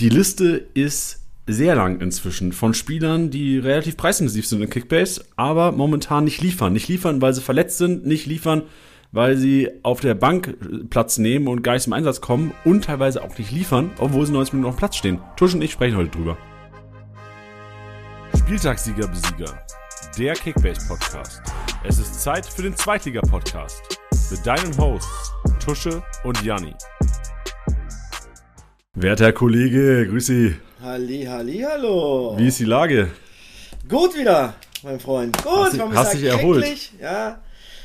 Die Liste ist sehr lang inzwischen von Spielern, die relativ preisintensiv sind in Kickbase, aber momentan nicht liefern. Nicht liefern, weil sie verletzt sind, nicht liefern, weil sie auf der Bank Platz nehmen und gar nicht zum Einsatz kommen und teilweise auch nicht liefern, obwohl sie 90 Minuten auf dem Platz stehen. Tusch und ich sprechen heute drüber. Spieltagssieger Besieger, der Kickbase-Podcast. Es ist Zeit für den Zweitliga-Podcast mit deinen Hosts Tusche und Janni. Werter Kollege, grüß Sie. Halli, halli, hallo. Wie ist die Lage? Gut wieder, mein Freund. Gut, Hast ich war ein hast bisschen dich erholt? Ja,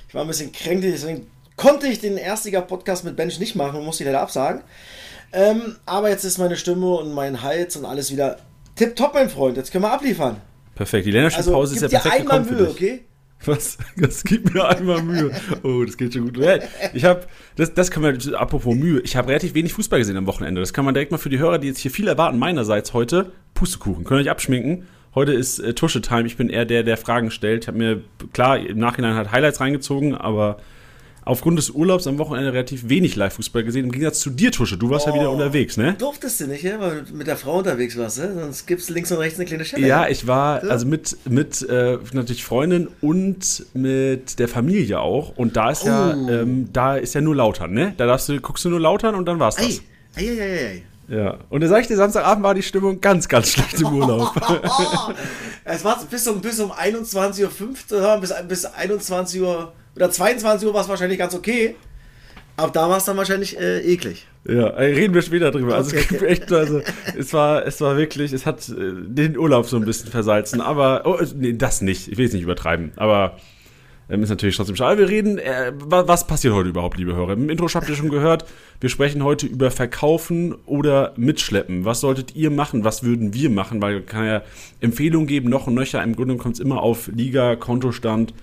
ich war ein bisschen kränklich, deswegen konnte ich den Erstliga-Podcast mit Bench nicht machen und musste ihn leider absagen. Ähm, aber jetzt ist meine Stimme und mein Hals und alles wieder tipptopp, mein Freund. Jetzt können wir abliefern. Perfekt, die Also, Länderspielpause gib ist ja dir perfekt einmal gekommen für Mühe, okay? Was? Das gibt mir einmal Mühe. Oh, das geht schon gut. Ich habe, das, das kann man, apropos Mühe, ich habe relativ wenig Fußball gesehen am Wochenende. Das kann man direkt mal für die Hörer, die jetzt hier viel erwarten, meinerseits heute, Pustekuchen. Könnt ihr euch abschminken. Heute ist äh, Tusche-Time. Ich bin eher der, der Fragen stellt. Ich habe mir, klar, im Nachhinein halt Highlights reingezogen, aber aufgrund des Urlaubs am Wochenende relativ wenig Live-Fußball gesehen. Im Gegensatz zu dir, Tusche. Du warst ja wieder Oh. unterwegs, ne? Durftest du nicht, ja? weil du mit der Frau unterwegs warst, ne? sonst gibt's links und rechts eine kleine Stelle. Ja, ich war Ja. also mit, mit äh, natürlich Freundin und mit der Familie auch. Und da ist ja, Oh. ähm, da ist ja nur Lautern, ne? Da darfst du, guckst du nur Lautern und dann war's das. Ei, ei, ei, ei. Ja. Und da sag ich dir, Samstagabend war die Stimmung ganz, ganz schlecht im Urlaub. Es war bis um, bis um 21.05 Uhr, bis, bis 21 Uhr oder 22 Uhr war es wahrscheinlich ganz okay. Aber da war es dann wahrscheinlich äh, eklig. ja, äh, reden wir später drüber. Also, es Okay. gibt echt, also es war, es war wirklich, es hat äh, den Urlaub so ein bisschen versalzen. Aber, oh, äh, nee, das nicht. Ich will es nicht übertreiben. Aber ist natürlich trotzdem schade. Wir reden, äh, wa- was passiert heute überhaupt, liebe Hörer? Im Intro habt ihr schon gehört, wir sprechen heute über Verkaufen oder Mitschleppen. Was solltet ihr machen? Was würden wir machen? Weil kann ja Empfehlungen geben, noch und nöcher. Im Grunde kommt es immer auf Liga, Kontostand,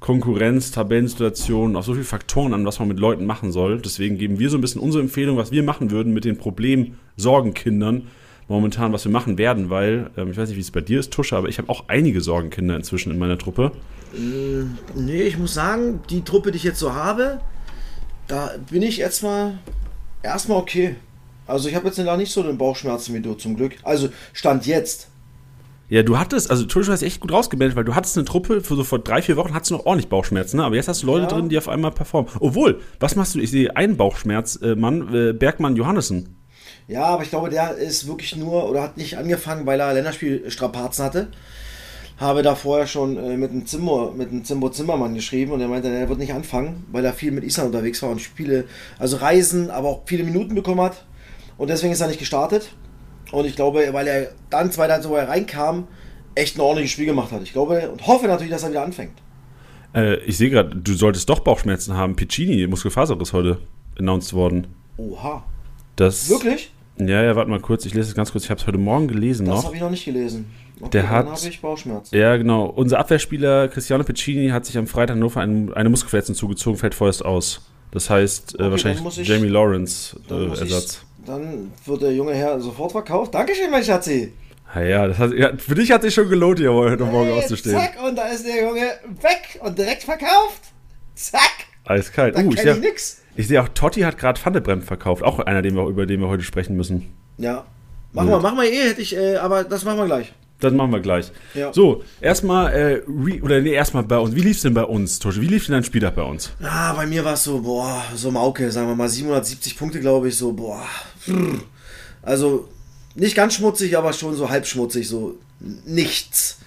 Konkurrenz, Tabellensituation, auf so viele Faktoren an, was man mit Leuten machen soll. Deswegen geben wir so ein bisschen unsere Empfehlung, was wir machen würden mit den Problem-Sorgenkindern momentan, was wir machen werden, weil, ähm, ich weiß nicht, wie es bei dir ist, Tusche, aber ich habe auch einige Sorgenkinder inzwischen in meiner Truppe. Nee, ich muss sagen, die Truppe, die ich jetzt so habe, da bin ich jetzt mal erstmal okay. Also ich habe jetzt noch nicht so den Bauchschmerzen wie du zum Glück. Also Stand jetzt. Ja, du hattest, also Tusche hast echt gut rausgemeldet, weil du hattest eine Truppe, für so vor drei, vier Wochen hattest du noch ordentlich Bauchschmerzen, ne? aber jetzt hast du Leute Ja. drin, die auf einmal performen. Obwohl, was machst du? Ich sehe einen Bauchschmerz, äh, Mann, äh, Bergmann Johannessen. Ja, aber ich glaube, der ist wirklich nur oder hat nicht angefangen, weil er Länderspielstrapazen hatte. Habe da vorher schon äh, mit dem Zimmer, mit dem Zimbo Zimmermann geschrieben und er meinte, er wird nicht anfangen, weil er viel mit Island unterwegs war und Spiele, also Reisen, aber auch viele Minuten bekommen hat. Und deswegen ist er nicht gestartet. Und ich glaube, weil er dann zwei Tage, wo er reinkam, echt ein ordentliches Spiel gemacht hat. Ich glaube und hoffe natürlich, dass er wieder anfängt. Äh, ich sehe gerade, du solltest doch Bauchschmerzen haben. Piccini, Muskelfaserriss heute announced worden. Oha. Das, Wirklich? Ja, ja, warte mal kurz, ich lese es ganz kurz. Ich habe es heute Morgen gelesen Das noch. habe ich noch nicht gelesen. Okay, Der dann hat- habe ich Bauchschmerzen. Ja, genau. Unser Abwehrspieler Cristiano Piccini hat sich am Freitag nur für einen, eine Muskelverletzung zugezogen, fällt vorerst aus. Das heißt, äh, dann wahrscheinlich muss ich- Jamie Lawrence Dann, äh, muss ich, Ersatz. dann wird der junge Herr sofort verkauft. Dankeschön, mein Schatzi. Ja, ja, das hat, ja, für dich hat sich schon gelohnt, hier heute Morgen Hey, auszustehen. Zack, und da ist der Junge weg und direkt verkauft. Zack. Eiskalt. Da Uh, ich ich nix. Ich seh auch, Totti hat gerade Pfannebremp verkauft. Auch einer, den wir, über den wir heute sprechen müssen. Ja. Machen wir, machen wir eh, hätte ich, äh, aber das machen wir gleich. Das machen wir gleich. Ja. So, erstmal, äh, oder nee, erstmal bei uns. Wie lief's denn bei uns, Tosche? Wie lief denn dein Spieltag bei uns? Ah, bei mir war es so, boah, so Mauke, sagen wir mal 770 Punkte, glaube ich, so, boah. Also nicht ganz schmutzig, aber schon so halb schmutzig, so nichts.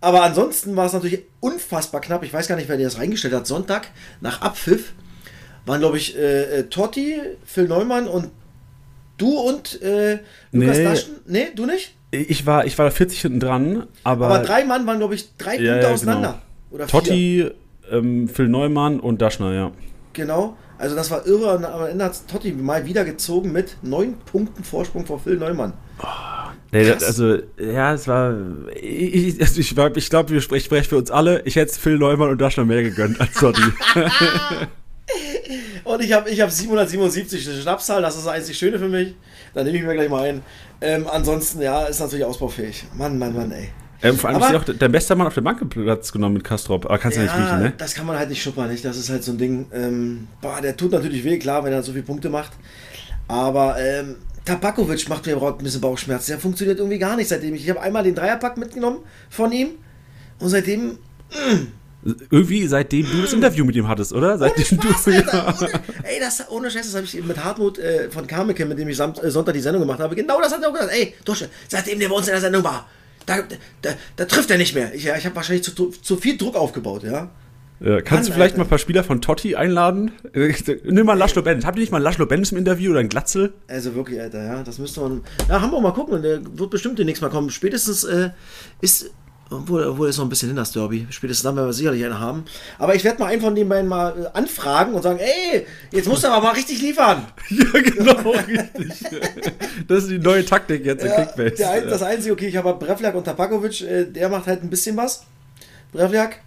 Aber ansonsten war es natürlich unfassbar knapp. Ich weiß gar nicht, wer dir das reingestellt hat. Sonntag nach Abpfiff waren, glaube ich, äh, äh, Totti, Phil Neumann und du und äh, Lukas Nee. Daschen. Nee, du nicht? Ich war, ich war da 40 hinten dran, aber, Aber drei Mann waren, glaube ich, drei Ja, Punkte ja, auseinander. Oder vier. Totti, ähm, Phil Neumann und Daschner, ja. Genau. Also das war irre. Und am Ende hat Totti mal wieder gezogen mit neun Punkten Vorsprung vor Phil Neumann. Nee, Krass. also, ja, es war. Ich, also ich, ich glaube, wir sprechen sprech für uns alle. Ich hätte Phil Neumann und Daschner mehr gegönnt als Totti. Und ich habe ich hab 777 eine Schnapszahl, das ist das einzig Schöne für mich. Da nehme ich mir gleich mal ein. Ähm, ansonsten, ja, ist natürlich ausbaufähig. Mann, Mann, Mann, ey. ähm, vor allem Aber- ist ja auch der beste Mann auf der Bank Platz genommen mit Kastrop. Aber kannst du ja, nicht riechen, ne? das kann man halt nicht schuppern, nicht? Das ist halt so ein Ding. Ähm, boah, der tut natürlich weh, klar, wenn er so viele Punkte macht. Aber ähm, Tabakovic macht mir überhaupt ein bisschen Bauchschmerzen. Der funktioniert irgendwie gar nicht seitdem ich. Ich habe einmal den Dreierpack mitgenommen von ihm und seitdem. Irgendwie seitdem du das Interview mit ihm hattest, oder? Seitdem Spaß, du. Alter, ohne, ey, das, ohne Scheiß, das habe ich mit Hartmut äh, von Karmeke, mit dem ich Samt, äh, Sonntag die Sendung gemacht habe, genau das hat er auch gesagt. Ey, Dusche, seitdem der bei uns in der Sendung war, da, da, da trifft er nicht mehr. Ich, ja, ich habe wahrscheinlich zu, zu viel Druck aufgebaut, ja. Ja, kannst du Mann, vielleicht Alter. mal ein paar Spieler von Totti einladen? Nimm mal Laszlo Bennis. Habt ihr nicht mal Laszlo Bennis im Interview oder ein Glatzel? Also wirklich, Alter, ja, das müsste man. Ja, Hamburg mal gucken, der wird bestimmt demnächst mal kommen. Spätestens äh, ist. Obwohl, obwohl ist noch ein bisschen hin, das Derby. Spätestens dann werden wir sicherlich einen haben. Aber ich werde mal einen von den beiden mal äh, anfragen und sagen, ey, jetzt musst du aber mal richtig liefern. Ja, genau, richtig. Das ist die neue Taktik jetzt in Ja, Kickbase. der, das Einzige, okay, ich habe Brevliak und Tabakovic, äh, der macht halt ein bisschen was. Brevliak.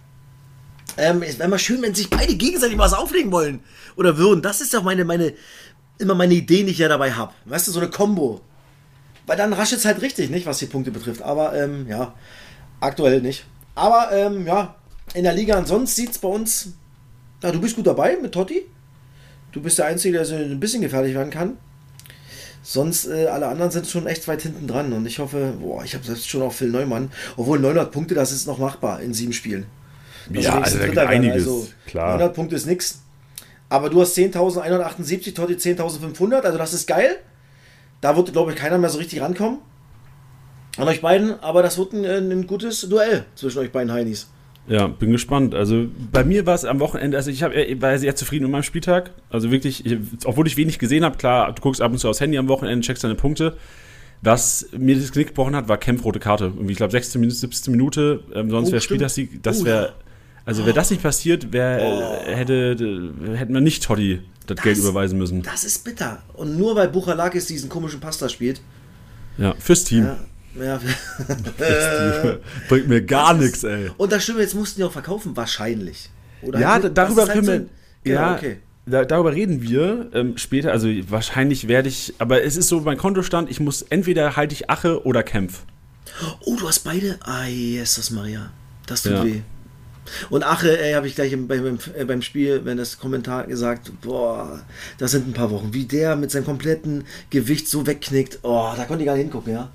Ähm, es wäre mal schön, wenn sich beide gegenseitig was auflegen wollen. Oder würden. Das ist doch meine, meine, immer meine Idee, die ich ja dabei habe. Weißt du, so eine Combo. Weil dann raschelt es halt richtig, nicht, was die Punkte betrifft. Aber, ähm, ja, aktuell nicht. Aber, ähm, ja, in der Liga ansonsten sieht es bei uns. Na, du bist gut dabei mit Totti. Du bist der Einzige, der so ein bisschen gefährlich werden kann. Sonst, äh, alle anderen sind schon echt weit hinten dran. Und ich hoffe, boah, ich habe selbst schon auf Phil Neumann. Obwohl 900 Punkte, das ist noch machbar in sieben Spielen. Das Ja, ist also da werden. einiges, klar. 900 Punkte ist nix. Aber du hast 10.178, Totti 10.500, also das ist geil. Da wird, glaube ich, keiner mehr so richtig rankommen. An euch beiden, aber das wird ein, ein gutes Duell zwischen euch beiden Heinis. Ja, bin gespannt. Also bei mir war es am Wochenende, also ich hab, ich war sehr zufrieden mit meinem Spieltag. Also wirklich, ich, obwohl ich wenig gesehen habe, klar, du guckst ab und zu aufs Handy am Wochenende, checkst deine Punkte. Was mir das Knick gebrochen hat, war Kempf rote Karte. Irgendwie, ich glaube, 16 Minuten, 17 Minute, ähm, sonst Oh, wäre. Spieltagssieg. Das Oh, wäre, also wäre das nicht passiert, wär, hätte, hätten wir nicht Totti das, Geld überweisen müssen. Das ist bitter. Und nur weil Buchalakis diesen komischen Pasta spielt. Ja, fürs Team. Ja, ja. Bringt mir gar Das ist- nichts, ey. Und das stimmt, jetzt mussten die auch verkaufen, wahrscheinlich. Oder Ja, halt- darüber halt können so wir. Genau, ja, okay. da, darüber reden wir ähm, später. Also wahrscheinlich werde ich. Aber es ist so mein Kontostand. Ich muss entweder halte ich Ache oder Kämpf. Oh, du hast beide? Ah, Jesus Maria. Das tut Ja. weh. Und Ache, ey, habe ich gleich im, beim, äh, beim Spiel, wenn das Kommentar gesagt, boah, das sind ein paar Wochen. Wie der mit seinem kompletten Gewicht so wegknickt, oh, da konnte ich gar nicht hingucken, ja.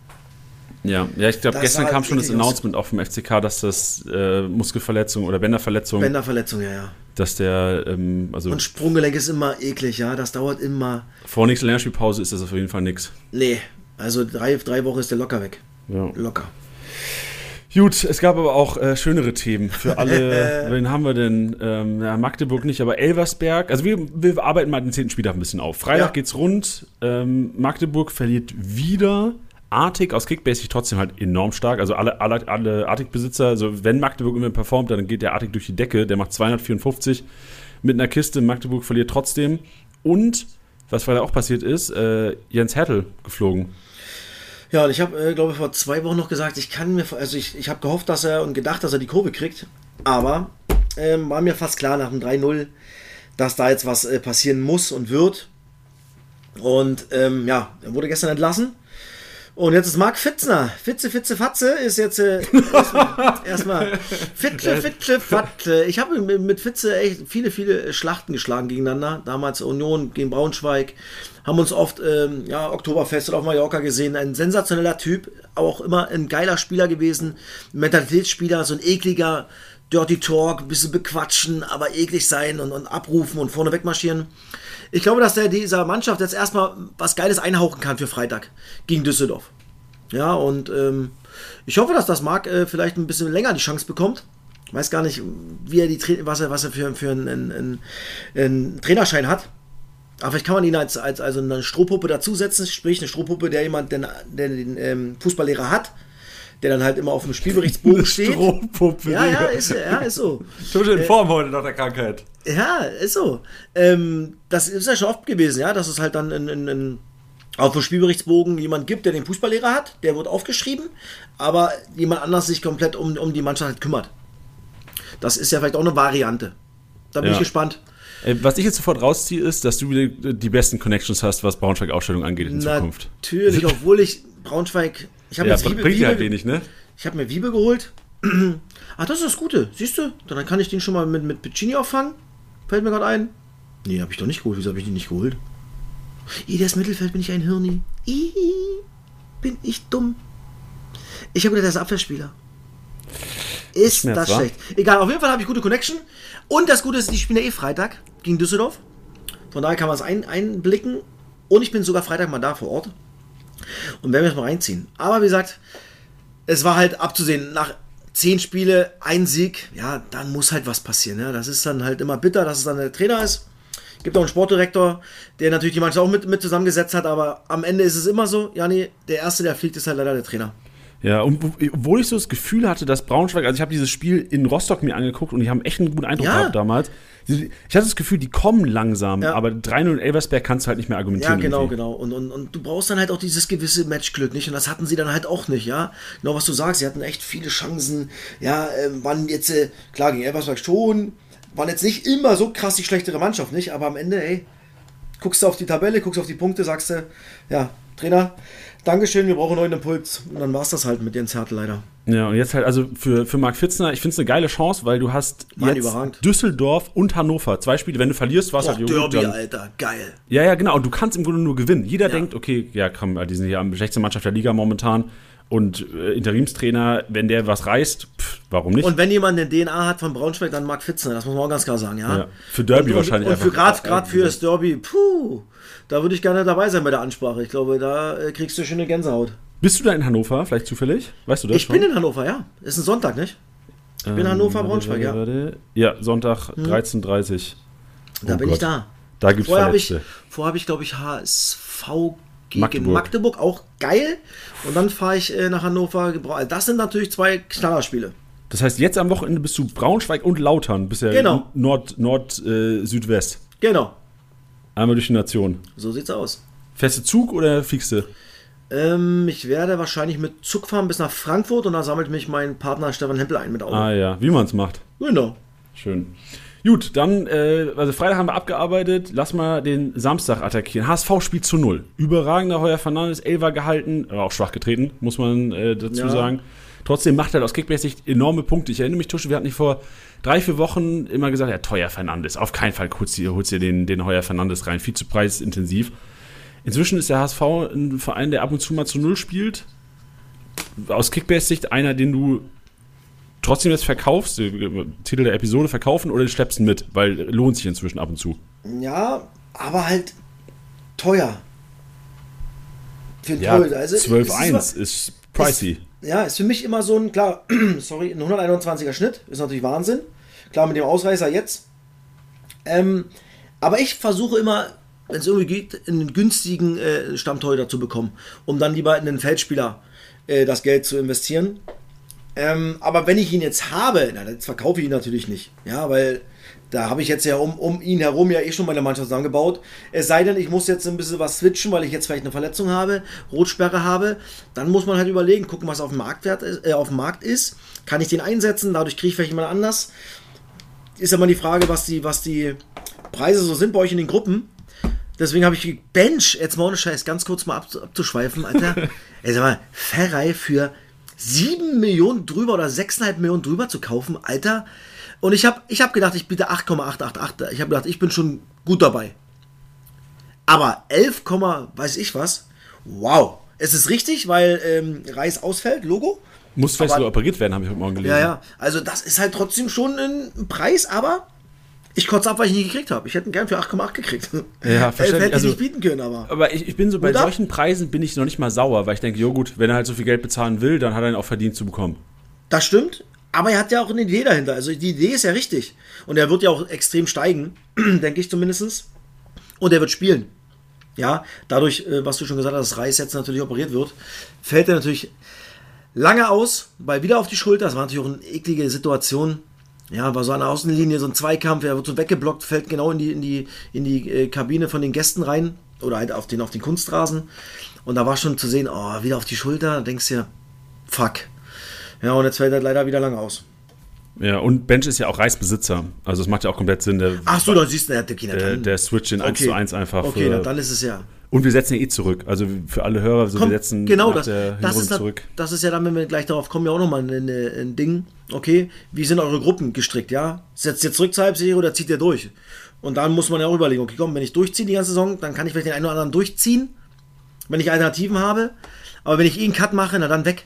Ja, ja ich glaube, gestern kam schon das. Announcement auch vom FCK, dass das äh, Muskelverletzung oder Bänderverletzung, Bänderverletzung, ja, ja. dass der, ähm, also Und Sprunggelenk ist immer eklig, ja. Das dauert immer. vor nächster Länderspielpause ist das auf jeden Fall nix. Nee, also drei, drei Wochen ist der locker weg. Ja. Locker. Gut, es gab aber auch äh, schönere Themen für alle. Wen haben wir denn? Ähm, ja, Magdeburg nicht, aber Elversberg. Also wir, wir arbeiten mal den zehnten Spieltag ein bisschen auf. Freitag Ja. geht's rund. Ähm, Magdeburg verliert wieder. Artig aus Kickbase sich trotzdem halt enorm stark. Also alle, alle, alle Artig-Besitzer, also wenn Magdeburg immer performt, dann geht der Artig durch die Decke. Der macht 254 mit einer Kiste. Magdeburg verliert trotzdem. Und, was Freitag auch passiert ist, äh, Jens Hertel geflogen. Ja, und ich habe, äh, glaube ich, vor zwei Wochen noch gesagt, ich kann mir, also ich, ich habe gehofft, dass er und gedacht, dass er die Kurve kriegt, aber ähm, war mir fast klar nach dem 3-0, dass da jetzt was äh, passieren muss und wird. Und ähm, ja, er wurde gestern entlassen. Und jetzt ist Marc Fitzner. Fitze, Fitze, Fatze ist jetzt äh, erstmal erstmal Fitzle, Fitzle, Fatze. Ich habe mit mit Fitze echt viele, viele Schlachten geschlagen gegeneinander. Damals Union gegen Braunschweig. Haben uns oft ähm, ja, Oktoberfest oder auf Mallorca gesehen. Ein sensationeller Typ, aber auch immer ein geiler Spieler gewesen. Mentalitätsspieler, so ein ekliger Dirty Talk, ein bisschen bequatschen, aber eklig sein und, und abrufen und vorne wegmarschieren. Ich glaube, dass der dieser Mannschaft jetzt erstmal was Geiles einhauchen kann für Freitag gegen Düsseldorf. Ja, und ähm, ich hoffe, dass das Marc äh, vielleicht ein bisschen länger die Chance bekommt. Weiß gar nicht, wie er die Tra was er, was er für, für einen, einen, einen Trainerschein hat. Aber vielleicht kann man ihn als, als also eine Strohpuppe dazusetzen, sprich eine Strohpuppe, der jemand, der, der den ähm, Fußballlehrer hat, der dann halt immer auf dem Spielberichtsbogen steht. Strohpuppe. Ja, ja, ist, ja, ist so. Schon in Form heute nach der Krankheit. Ja, ist so. Ähm, das ist ja schon oft gewesen, ja, dass es halt dann in, in, in, auf dem Spielberichtsbogen jemand gibt, der den Fußballlehrer hat, der wird aufgeschrieben, aber jemand anders sich komplett um, um die Mannschaft halt kümmert. Das ist ja vielleicht auch eine Variante. Da bin Ja. ich gespannt. Äh, Was ich jetzt sofort rausziehe, ist, dass du wieder die besten Connections hast, was Braunschweig-Ausstellung angeht in Zukunft. Natürlich, obwohl ich Braunschweig. Ich habe Ja, jetzt bringt Wiebe, halt Wiebe, wenig, ne? ich habe mir Wiebe geholt. Ach, das ist das Gute. Siehst du? Dann kann ich den schon mal mit, mit Piccini auffangen. Fällt mir gerade ein. Nee, habe ich doch nicht geholt. Wieso habe ich den nicht geholt? Jedes Mittelfeld bin ich ein Hirni. Ih, bin ich dumm. Ich habe gedacht, der ist Abwehrspieler. Ist Schmerz, das wa? schlecht. Egal, auf jeden Fall habe ich gute Connection. Und das Gute ist, die spielen ja eh Freitag gegen Düsseldorf. Von daher kann man es ein, einblicken. Und ich bin sogar Freitag mal da vor Ort. Und werden wir das mal reinziehen. Aber wie gesagt, es war halt abzusehen, nach zehn Spiele, ein Sieg, ja, dann muss halt was passieren. Ja. Das ist dann halt immer bitter, dass es dann der Trainer ist. Gibt auch einen Sportdirektor, der natürlich die Mannschaft auch mit, mit zusammengesetzt hat, aber am Ende ist es immer so, ja, nee, der Erste, der fliegt, ist halt leider der Trainer. Ja, und wo- obwohl ich so das Gefühl hatte, dass Braunschweig, also ich habe dieses Spiel in Rostock mir angeguckt und die haben echt einen guten Eindruck Ja. gehabt damals. Ich hatte das Gefühl, die kommen langsam, Ja. aber 3-0 in Elversberg kannst du halt nicht mehr Ja, argumentieren. genau, irgendwie. genau. Und, und, und du brauchst dann halt auch dieses gewisse Matchglück, nicht? Und das hatten sie dann halt auch nicht, ja. Genau, was du sagst, sie hatten echt viele Chancen. Ja, ähm, waren jetzt, äh, klar, gegen Elversberg schon, waren jetzt nicht immer so krass die schlechtere Mannschaft, nicht? Aber am Ende, ey, guckst du auf die Tabelle, guckst auf die Punkte, sagst du, ja, Trainer, Dankeschön, wir brauchen einen neuen Impuls. Und dann war es das halt mit Jens Hertel leider. Ja, und jetzt halt, also für, für Marc Fitzner, ich finde es eine geile Chance, weil du hast Mann, jetzt überragend. Düsseldorf und Hannover. Zwei Spiele, wenn du verlierst, war es Och, halt Derby, dann- Alter, geil. Ja, ja, genau. Und du kannst im Grunde nur gewinnen. Jeder denkt, okay, ja, komm, die sind ja am schlechtesten Mannschaft der Liga momentan. Und äh, Interimstrainer, wenn der was reißt, pff, warum nicht? Und wenn jemand eine DNA hat von Braunschweig, dann Marc Fitzner, das muss man auch ganz klar sagen, ja. Ja, für Derby und, wahrscheinlich Und, und für gerade für das Derby, puh, da würde ich gerne dabei sein bei der Ansprache. Ich glaube, da äh, kriegst du schöne Gänsehaut. Bist du da in Hannover, vielleicht zufällig? Weißt du das Ich schon? bin in Hannover, ja. Ist ein Sonntag, nicht? Ich bin Hannover, warte, Braunschweig, ja. Hm. Ja, Sonntag 13.30 Da Oh bin ich Gott. da. Da gibt's Vorher habe ich, vorher hab ich glaube ich, HSV gegen Magdeburg. Magdeburg. auch geil. Und dann fahre ich äh, nach Hannover. Gebra- Das sind natürlich zwei Knallerspiele. Das heißt, jetzt am Wochenende bist du Braunschweig und Lautern. Bist ja Genau. Nord, Nord, äh, Südwest. Genau, Einmal durch die Nation. so sieht's aus. Feste Zug oder du? Ähm, ich werde wahrscheinlich mit Zug fahren bis nach Frankfurt und da sammelt mich mein Partner Stefan Hempel ein mit Auto. Ah ja, wie man es macht. Genau. Schön. Gut, dann, äh, also Freitag haben wir abgearbeitet. Lass mal den Samstag attackieren. HSV spielt zu null. Überragender Heuer Fernandes, Elfer gehalten, aber auch schwach getreten, muss man äh, dazu Ja. sagen. Trotzdem macht er aus Kickbase-Sicht enorme Punkte. Ich erinnere mich, Tusche, wir hatten nicht vor drei, vier Wochen immer gesagt, ja, teuer Fernandes. Auf keinen Fall holst du dir den, den Heuer Fernandes rein. Viel zu preisintensiv. Inzwischen ist der HSV ein Verein, der ab und zu mal zu null spielt. Aus Kickbase-Sicht einer, den du trotzdem jetzt verkaufst, äh, Titel der Episode verkaufen oder du schleppst ihn mit, weil lohnt sich inzwischen ab und zu. Ja, aber halt teuer. Für Ja, Teufel. Also, es ist 12-1 ist pricey. Ja, ist für mich immer so ein, klar, sorry, ein 121er Schnitt, ist natürlich Wahnsinn. Klar, mit dem Ausreißer jetzt. Ähm, aber ich versuche immer, wenn es irgendwie geht, einen günstigen äh, Stammtorhüter zu bekommen, um dann lieber in einen Feldspieler äh, das Geld zu investieren. Ähm, aber wenn ich ihn jetzt habe, na, jetzt verkaufe ich ihn natürlich nicht. Ja, weil da habe ich jetzt ja um, um ihn herum ja eh schon meine Mannschaft zusammengebaut. Es sei denn, ich muss jetzt ein bisschen was switchen, weil ich jetzt vielleicht eine Verletzung habe, Rotsperre habe. Dann muss man halt überlegen, gucken, was auf dem, Marktwert ist, äh, auf dem Markt ist. Kann ich den einsetzen? Dadurch kriege ich vielleicht jemand anders. Ist ja mal die Frage, was die, was die Preise so sind bei euch in den Gruppen. Deswegen habe ich Bench, jetzt mal ohne Scheiß, ganz kurz mal ab, abzuschweifen, Alter. Ey, sag mal, Ferrei für 7 Millionen drüber oder 6,5 Millionen drüber zu kaufen, Alter. Und ich habe ich hab gedacht, ich biete 8,888. Ich habe gedacht, ich bin schon gut dabei. Aber 11, weiß ich was. Wow. Es ist richtig, weil ähm, Reis ausfällt, Logo. Muss vielleicht sogar operiert werden, habe ich heute Morgen gelesen. Ja, ja. Also das ist halt trotzdem schon ein Preis, aber ich kotze ab, weil ich ihn nicht gekriegt habe. Ich hätte ihn gern für 8,8 gekriegt. Ja, verständlich. Hätte Also- ich nicht bieten können, aber. Aber ich, ich bin so bei ab. solchen Preisen bin ich noch nicht mal sauer, weil ich denke, jo gut, wenn er halt so viel Geld bezahlen will, dann hat er ihn auch verdient zu bekommen. Das stimmt, aber er hat ja auch eine Idee dahinter. Also die Idee ist ja richtig. Und er wird ja auch extrem steigen, denke ich zumindest. Und er wird spielen. Ja, dadurch, äh, was du schon gesagt hast, dass Reis jetzt natürlich operiert wird, fällt er natürlich lange aus, bei wieder auf die Schulter. Das war natürlich auch eine eklige Situation. Ja, war so an der Außenlinie, so ein Zweikampf, er wird so weggeblockt, fällt genau in die, in die, in die äh, Kabine von den Gästen rein. Oder halt auf den, auf den Kunstrasen. Und da war schon zu sehen, oh, wieder auf die Schulter, da denkst du dir, fuck. Ja, und jetzt fällt er leider wieder lange aus. Ja, und Bench ist ja auch Reisbesitzer. Also es macht ja auch komplett Sinn, der, Ach so, dann siehst du, der, der, der, der Switch in 1 zu 1 einfach. Okay, na, dann ist es ja. Und wir setzen ja eh zurück. Also für alle Hörer, so Komm, wir setzen genau das, das, ist, zurück. das ist ja dann, wenn wir gleich darauf kommen, ja auch nochmal ein, ein Ding. Okay, wie sind eure Gruppen gestrickt, ja? Setzt ihr zurück zur Halbserie oder zieht ihr durch? Und dann muss man ja auch überlegen, okay, komm, wenn ich durchziehe die ganze Saison, dann kann ich vielleicht den einen oder anderen durchziehen, wenn ich Alternativen habe. Aber wenn ich eh einen Cut mache, na dann weg.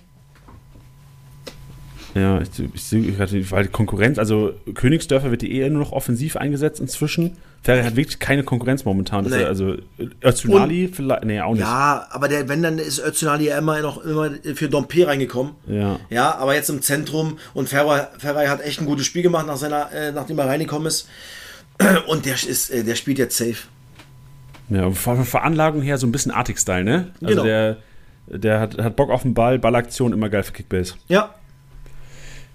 Ja, ich, ich gerade, weil Konkurrenz, also Königsdörfer wird eh nur noch offensiv eingesetzt inzwischen. Ferrari hat wirklich keine Konkurrenz momentan. Nee. also Öztunali vielleicht, nee, auch nicht. Ja, aber der, wenn, dann ist Öztunali ja immer noch immer für Dompe reingekommen. Ja. Ja, aber jetzt im Zentrum und Ferrari, Ferrari hat echt ein gutes Spiel gemacht, nach seiner, äh, nachdem er reingekommen ist. Und der, ist, äh, der spielt jetzt safe. Ja, von der Veranlagung her so ein bisschen Arctic-Style, ne? Also Genau. der, der hat, hat Bock auf den Ball, Ballaktion, immer geil für Kickbase. Ja,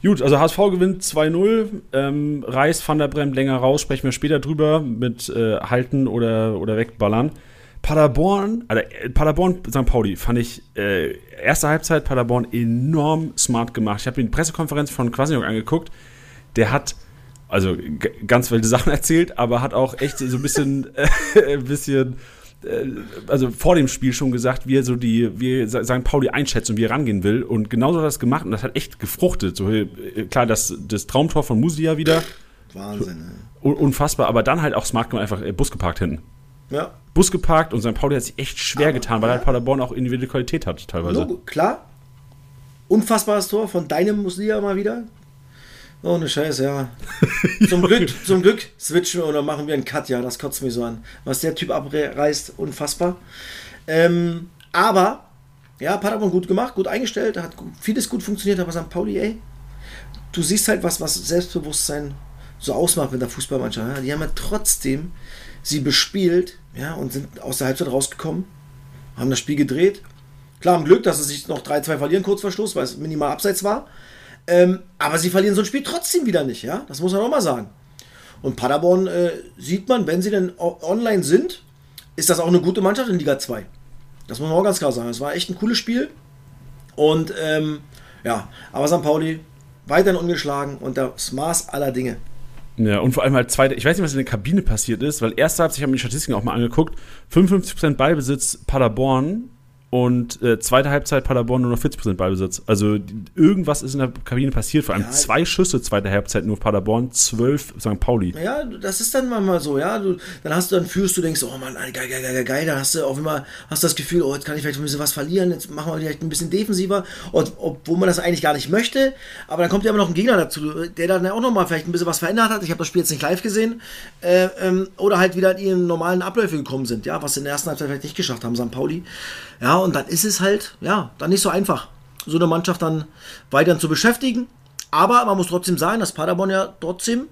Gut, also HSV gewinnt 2-0. Ähm, Reis, Van der Bremt länger raus, sprechen wir später drüber mit äh, Halten oder, oder Wegballern. Paderborn, also äh, Paderborn, St. Pauli, fand ich äh, erste Halbzeit Paderborn enorm smart gemacht. Ich habe mir die Pressekonferenz von Quasinok angeguckt. Der hat also ganz wilde Sachen erzählt, aber hat auch echt so ein bisschen, äh, ein bisschen also vor dem Spiel schon gesagt, wie er so die, wie St. Pauli einschätzt und wie er rangehen will. Und genauso hat er das gemacht und das hat echt gefruchtet. So, äh, klar, das, das Traumtor von Musia wieder, Wahnsinn. Ne? un- unfassbar, aber dann halt auch smart gemacht, einfach äh, Bus geparkt hinten. Ja, Bus geparkt und St. Pauli hat sich echt schwer Aber- getan, weil halt Paderborn auch individuelle Qualität hat teilweise. Logo, klar. Unfassbares Tor von deinem Muslia mal wieder. Oh, ne Scheiße, ja. Zum Glück, zum Glück switchen wir oder machen wir einen Cut, ja, das kotzt mich so an. Was der Typ abreißt, unfassbar. Ähm, aber, ja, Paderborn gut gemacht, gut eingestellt, hat vieles gut funktioniert, aber St. Pauli, ey, du siehst halt was, was Selbstbewusstsein so ausmacht mit der Fußballmannschaft. Ja? Die haben ja trotzdem sie bespielt, ja, und sind aus der Halbzeit rausgekommen, haben das Spiel gedreht. Klar, am Glück, dass sie sich noch 3-2 verlieren, kurz vor Schluss, weil es minimal abseits war. Ähm, aber sie verlieren so ein Spiel trotzdem wieder nicht, ja. Das muss man auch mal sagen. Und Paderborn äh, sieht man, wenn sie denn online sind, ist das auch eine gute Mannschaft in Liga 2. Das muss man auch ganz klar sagen. Es war echt ein cooles Spiel. Und ähm, ja, aber St. Pauli weiterhin ungeschlagen und das Maß aller Dinge. Ja, und vor allem halt zweite, ich weiß nicht, was in der Kabine passiert ist, weil erste ich habe mir die Statistiken auch mal angeguckt, 55% Ballbesitz Paderborn und äh, zweite Halbzeit Paderborn nur noch 40% Ballbesitz. Also irgendwas ist in der Kabine passiert, vor allem Ja. zwei Schüsse zweite Halbzeit nur Paderborn, 12 St. Pauli. Ja, das ist dann manchmal so, ja. Du, dann hast du, dann fühlst du, denkst, oh Mann, geil, geil, geil, geil, geil. Dann hast du auf immer, hast das Gefühl, oh, jetzt kann ich vielleicht ein bisschen was verlieren, jetzt machen wir vielleicht ein bisschen defensiver, und, obwohl man das eigentlich gar nicht möchte. Aber dann kommt ja immer noch ein Gegner dazu, der dann auch nochmal vielleicht ein bisschen was verändert hat. Ich habe das Spiel jetzt nicht live gesehen. Äh, ähm, oder halt wieder in ihren normalen Abläufe gekommen sind, ja, was sie in der ersten Halbzeit vielleicht nicht geschafft haben, St. Pauli. Ja, und dann ist es halt, ja, dann nicht so einfach, so eine Mannschaft dann weiterhin zu beschäftigen. Aber man muss trotzdem sagen, dass Paderborn ja trotzdem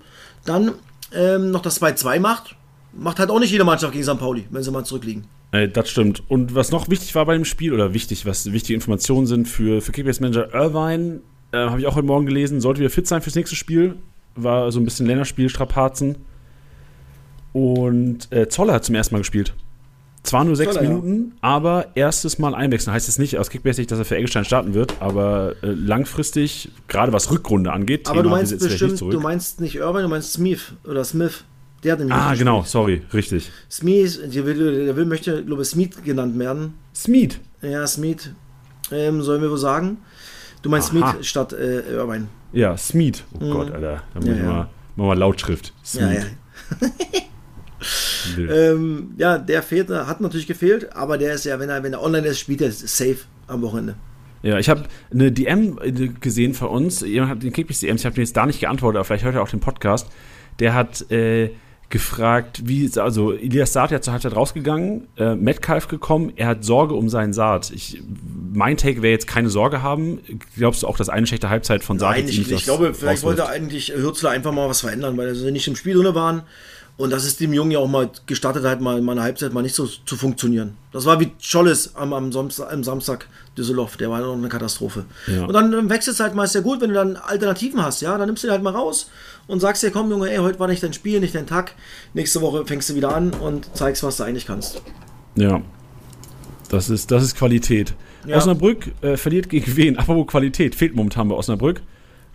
dann ähm, noch das 2-2 macht. Macht halt auch nicht jede Mannschaft gegen St. Pauli, wenn sie mal zurückliegen. Das stimmt. Und was noch wichtig war bei dem Spiel, oder wichtig, was wichtige Informationen sind für, für Kickbase-Manager Irvine, äh, habe ich auch heute Morgen gelesen, sollte wieder fit sein fürs nächste Spiel. War so ein bisschen Länderspiel, Strapazen. Und äh, Zoller hat zum ersten Mal gespielt. Zwar nur sechs ja. Minuten, aber erstes Mal einwechseln. Heißt jetzt nicht aus Kickbase, dass er für Eggestein starten wird, aber äh, langfristig, gerade was Rückrunde angeht, Aber du Thema, meinst sind jetzt bestimmt, du meinst nicht Irvine, du meinst Smith oder Smith. Der hat nämlich Ah, nicht genau, sorry, richtig. Smith, der will, der will möchte, glaube ich, Smith genannt werden. Smeed. Ja, Smith, ähm, sollen wir wohl sagen. Du meinst Aha. Smith statt äh, Irvine. Ja, Smeed. Oh Mhm. Gott, Alter. Da muss Ja, ich ja. mal, machen wir mal Lautschrift. Ja, ja. Ähm, ja, der fehlt, hat natürlich gefehlt, aber der ist ja, wenn er, wenn er online ist, spielt er safe am Wochenende. Ja, ich habe eine DM gesehen von uns. Jemand hat den Kickbase DMs, ich habe mir jetzt da nicht geantwortet, aber vielleicht hört er auch den Podcast. Der hat äh, gefragt, wie, also Elias Saad ja zur Halbzeit rausgegangen, äh, Metcalf gekommen, er hat Sorge um seinen Saat. Ich, mein Take wäre jetzt keine Sorge haben. Glaubst du auch, dass eine schlechte Halbzeit von Saad Nein, ich, ich was glaube, vielleicht rauswirft? wollte eigentlich Hürzler einfach mal was verändern, weil sie nicht im Spiel drin waren. Und das ist dem Jungen ja auch mal gestattet, halt mal, mal eine Halbzeit mal nicht so zu funktionieren. Das war wie Scholles am, am, Samstag, am Samstag Düsseldorf, der war noch eine Katastrophe. Ja. Und dann wechselst du halt mal, ist ja gut, wenn du dann Alternativen hast, ja, dann nimmst du den halt mal raus und sagst dir, komm Junge, ey, heute war nicht dein Spiel, nicht dein Tag, nächste Woche fängst du wieder an und zeigst, was du eigentlich kannst. Ja. Das ist, das ist Qualität. Ja. Osnabrück äh, verliert gegen wen? Apropos Qualität, fehlt momentan bei Osnabrück.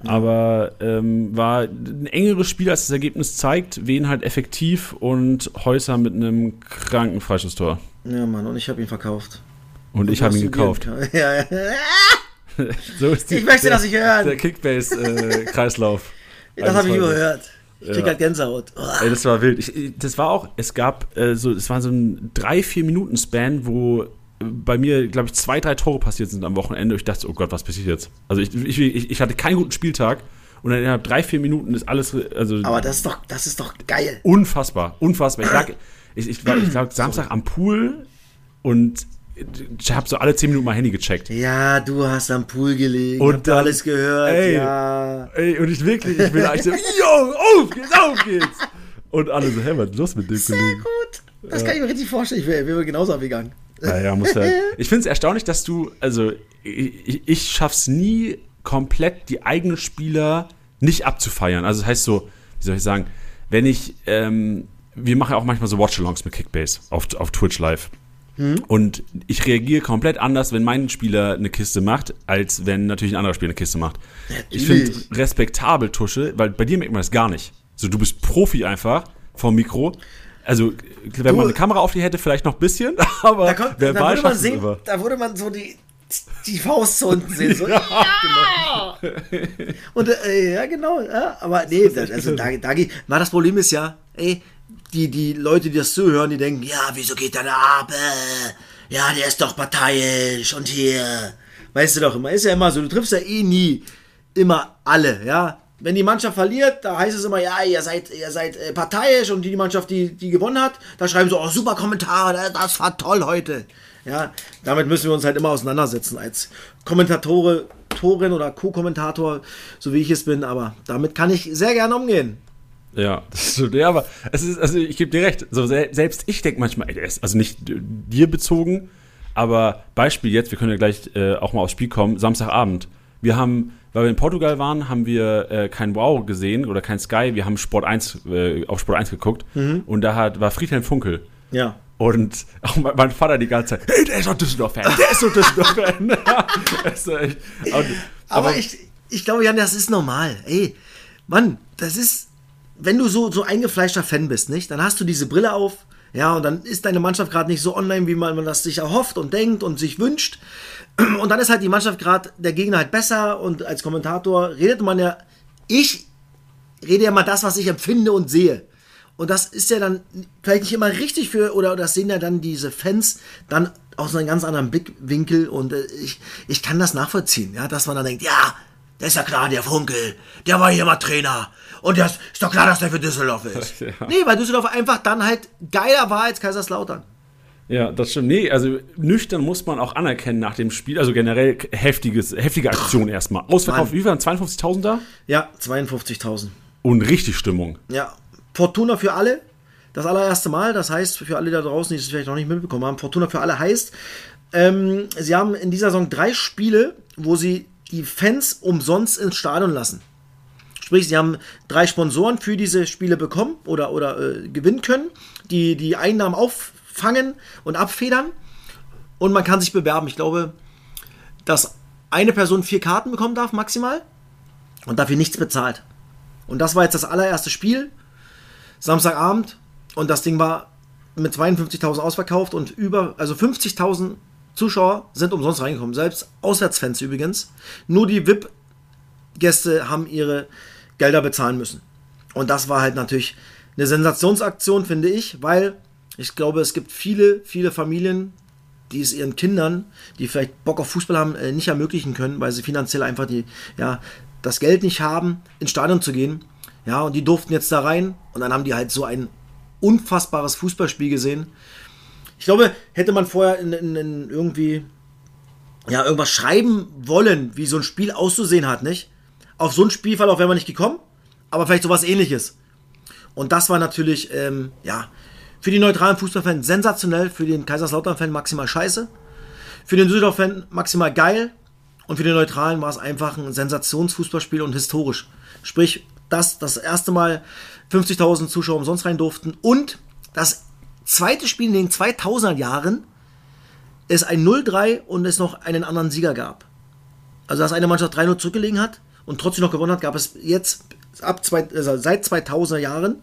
Aber ähm, war ein engeres Spiel, als das Ergebnis zeigt. Wen halt effektiv und Häuser mit einem kranken Freischusstor. Ja, Mann, und ich habe ihn verkauft. Und, ich du habe ihn gekauft. Ja, ja. so ist Ich möchte der, das nicht hören. Der Kickbase-Kreislauf. Das habe ich überhört. Ich krieg Ja. halt Gänsehaut. Oh. Ey, das war wild. Ich, das war auch, es gab äh, so, es war so ein 3-4 Minuten Span, wo äh, bei mir, glaube ich, zwei, drei Tore passiert sind am Wochenende. Ich dachte, oh Gott, was passiert jetzt? Also ich, ich, ich, hatte keinen guten Spieltag und dann innerhalb drei, vier Minuten ist alles, also Aber das ist doch, das ist doch geil. unfassbar, unfassbar. Ich lag, ich, ich, war, ich lag Samstag am Pool und ich habe so alle 10 Minuten mein Handy gecheckt. Ja, du hast am Pool gelegen. Und dann- alles gehört. ey. ja. Ey, und ich wirklich, ich bin eigentlich so, yo, auf geht's, auf geht's. Und alle so, hä, was ist los mit dem Sehr Kollegen? gut. Das kann ich mir richtig vorstellen. Ich wäre wär genauso abgegangen. Naja, muss halt. Ich finde es erstaunlich, dass du, also ich, ich- schaff's nie komplett die eigenen Spieler nicht abzufeiern. Also das heißt so, wie soll ich sagen, wenn ich, ähm, wir machen ja auch manchmal so Watchalongs mit Kickbase auf, auf Twitch Live. Und ich reagiere komplett anders, wenn mein Spieler eine Kiste macht, als wenn natürlich ein anderer Spieler eine Kiste macht. Ich finde respektabel, Tusche, weil bei dir merkt man das gar nicht. So, du bist Profi einfach vom Mikro. Also, wenn Du- man eine Kamera auf dir hätte, vielleicht noch ein bisschen, aber Da, kommt, da, verbal würde man sehen, immer. da würde man so die, die Faust zu unten sehen. So, ja, Und äh, ja, genau. Ja, aber nee, das, also da, da geht. Na, das Problem ist ja, ey, die, die Leute, die das zuhören, die denken, ja, wieso geht der da ab? Äh, Ja, der ist doch parteiisch und hier. Weißt du doch immer, ist ja immer so, du triffst ja eh nie immer alle, ja. Wenn die Mannschaft verliert, da heißt es immer, ja, ihr seid, ihr seid äh, parteiisch und die Mannschaft, die, die gewonnen hat, da schreiben so, oh, super Kommentar, das- das war toll heute. Ja, damit müssen wir uns halt immer auseinandersetzen als Kommentatore, Torin oder Co-Kommentator, so wie ich es bin, aber damit kann ich sehr gerne umgehen. Ja, das stimmt. Ja, aber es ist, also ich gebe dir recht. So, sel- selbst ich denke manchmal, also nicht dir bezogen, aber Beispiel jetzt, wir können ja gleich äh, auch mal aufs Spiel kommen, Samstagabend. Wir haben, weil wir in Portugal waren, haben wir äh, kein Wow gesehen oder kein Sky, wir haben Sport 1, äh, auf Sport 1 geguckt und da hat, war Friedhelm Funkel. Ja. Und auch mein, Vater die ganze Zeit, hey, der ist doch Düsseldorf-Fan, der ist doch Düsseldorf-Fan. Und- Aber, ich, ich glaube, Jan, das ist normal. Ey, Mann, das ist, wenn du so, so eingefleischter Fan bist, nicht? Dann hast du diese Brille auf, ja, und dann ist deine Mannschaft gerade nicht so online, wie man, man das sich erhofft und denkt und sich wünscht. Und dann ist halt die Mannschaft gerade, der Gegner halt besser und als Kommentator redet man ja, ich rede ja mal das, was ich empfinde und sehe. Und das ist ja dann vielleicht nicht immer richtig für, oder das sehen ja dann diese Fans dann aus einem ganz anderen Blickwinkel und äh, ich, ich kann das nachvollziehen, ja, dass man dann denkt, ja, der ist ja klar, der Funkel, der war hier mal Trainer und ist, ist doch klar, dass der für Düsseldorf ist. Ja. Nee, weil Düsseldorf einfach dann halt geiler war als Kaiserslautern. Ja, das stimmt. Nee, also nüchtern muss man auch anerkennen nach dem Spiel. Also generell heftiges, heftige Aktion erstmal. Ausverkauft, wie waren 52.000 da? Ja, 52.000. Und richtig Stimmung. Ja, Fortuna für alle. Das allererste Mal, das heißt, für alle da draußen, die es vielleicht noch nicht mitbekommen haben, Fortuna für alle heißt, ähm, sie haben in dieser Saison drei Spiele, wo sie die Fans umsonst ins Stadion lassen. Sprich, sie haben drei Sponsoren für diese Spiele bekommen oder, oder äh, gewinnen können, die die Einnahmen auffangen und abfedern. Und man kann sich bewerben. Ich glaube, dass eine Person vier Karten bekommen darf, maximal, und dafür nichts bezahlt. Und das war jetzt das allererste Spiel. Samstagabend. Und das Ding war mit 52.000 ausverkauft und über, also 50.000 Zuschauer sind umsonst reingekommen. Selbst Auswärtsfans übrigens. Nur die VIP-Gäste haben ihre Gelder bezahlen müssen. Und das war halt natürlich eine Sensationsaktion, finde ich, weil ich glaube, es gibt viele, viele Familien, die es ihren Kindern, die vielleicht Bock auf Fußball haben, äh, nicht ermöglichen können, weil sie finanziell einfach die, ja, das Geld nicht haben, ins Stadion zu gehen. Ja, und die durften jetzt da rein und dann haben die halt so ein unfassbares Fußballspiel gesehen. Ich glaube, hätte man vorher in, in, in irgendwie ja, irgendwas schreiben wollen, wie so ein Spiel auszusehen hat, nicht? Auf so ein Spielverlauf wäre man nicht gekommen, aber vielleicht sowas ähnliches. Und das war natürlich, ähm, ja, für die neutralen Fußballfans sensationell, für den Kaiserslautern-Fan maximal scheiße, für den Düsseldorf-Fan maximal geil und für den Neutralen war es einfach ein Sensationsfußballspiel und historisch. Sprich, dass das erste Mal 50.000 Zuschauer umsonst rein durften und das zweite Spiel in den 2000er Jahren es ein 0-3 und es noch einen anderen Sieger gab. Also, dass eine Mannschaft 3-0 zurückgelegen hat und trotzdem noch gewonnen hat, gab es jetzt ab zwei, also seit 2000er Jahren,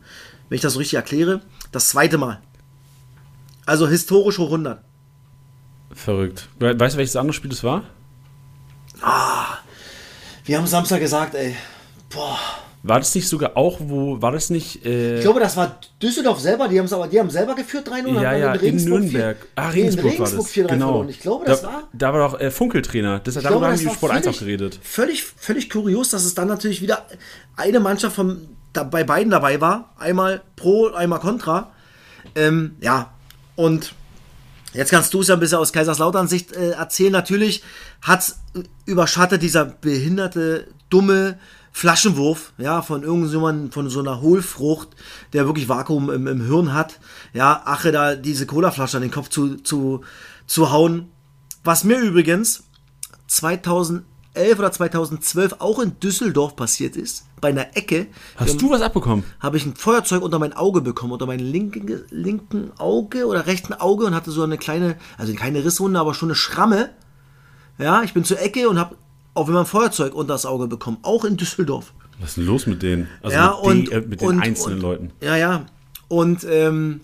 wenn ich das so richtig erkläre, das zweite Mal. Also historisch hoch 100. Verrückt. We weißt du, welches andere Spiel das war? Wir haben Samstag gesagt, ey. Boah. War das nicht sogar auch, wo, war das nicht, äh, Ich glaube, das war Düsseldorf selber, die haben es aber, die haben selber geführt 3-0. ja, ja, in Regensburg Nürnberg. vier- Ah, nee, in Regensburg war Regensburg das. 4-3 Genau. verloren. Ich glaube, das da, war. Da war doch äh, Funkeltrainer. Das, Ich darüber glaube, haben die Sport 1 auch geredet. Völlig, völlig kurios, dass es dann natürlich wieder eine Mannschaft von, da, bei beiden dabei war. Einmal pro, einmal contra. Ähm, ja, und jetzt kannst du es ja ein bisschen aus Kaiserslautern Sicht äh, erzählen. Natürlich hat es überschattet dieser behinderte, dumme Flaschenwurf, ja, von irgendjemandem, von so einer Hohlfrucht, der wirklich Vakuum im, im Hirn hat. Ja, Ache da diese Colaflasche an den Kopf zu, zu, zu hauen. Was mir übrigens 2011 oder 2012 auch in Düsseldorf passiert ist, bei einer Ecke, Hast du was abbekommen? habe ich ein Feuerzeug unter mein Auge bekommen, unter mein linken, linken Auge oder rechten Auge und hatte so eine kleine, also keine Risswunde, aber schon eine Schramme. Ja, ich bin zur Ecke und habe auf einmal ein Feuerzeug unter das Auge bekommen, auch in Düsseldorf. Was ist denn los mit denen? Also ja, mit, und, die, äh, mit den und, einzelnen und, Leuten. Ja, ja. Und ähm,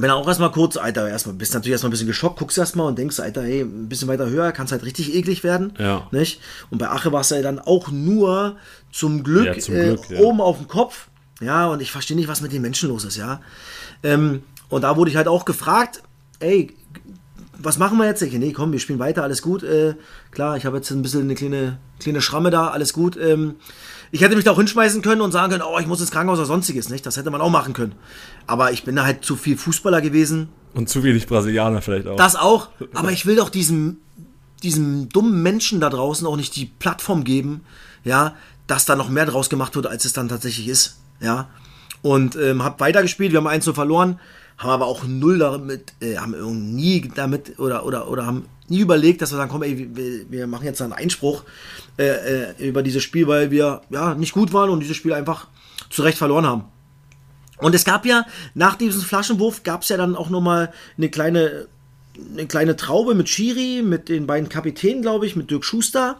bin auch erstmal kurz, Alter, erstmal bist natürlich erstmal ein bisschen geschockt, guckst erstmal und denkst, Alter, hey, ein bisschen weiter höher, kann es halt richtig eklig werden. Ja. Nicht? Und bei Ache war es ja dann auch nur zum Glück, Ja, zum äh, Glück, ja. oben auf dem Kopf. Ja, und ich verstehe nicht, was mit den Menschen los ist, ja. Ähm, und da wurde ich halt auch gefragt, ey, was machen wir jetzt? Ich, nee, komm, wir spielen weiter, alles gut. Äh, klar, ich habe jetzt ein bisschen eine kleine, kleine Schramme da, alles gut. Ähm, ich hätte mich da auch hinschmeißen können und sagen können, oh, ich muss ins Krankenhaus oder sonstiges, nicht? Das hätte man auch machen können. Aber ich bin da halt zu viel Fußballer gewesen. Und zu wenig Brasilianer vielleicht auch. Das auch. Aber ich will doch diesem, diesem dummen Menschen da draußen auch nicht die Plattform geben, ja, dass da noch mehr draus gemacht wird, als es dann tatsächlich ist. Ja. Und ähm, hab weitergespielt, wir haben 1 verloren, haben aber auch null damit, äh, haben irgendwie nie damit oder, oder, oder haben nie überlegt, dass wir sagen, komm, ey, wir, wir machen jetzt einen Einspruch äh, äh, über dieses Spiel, weil wir ja nicht gut waren und dieses Spiel einfach zu Recht verloren haben. Und es gab ja, nach diesem Flaschenwurf gab es ja dann auch nochmal eine kleine, eine kleine Traube mit Schiri, mit den beiden Kapitänen, glaube ich, mit Dirk Schuster.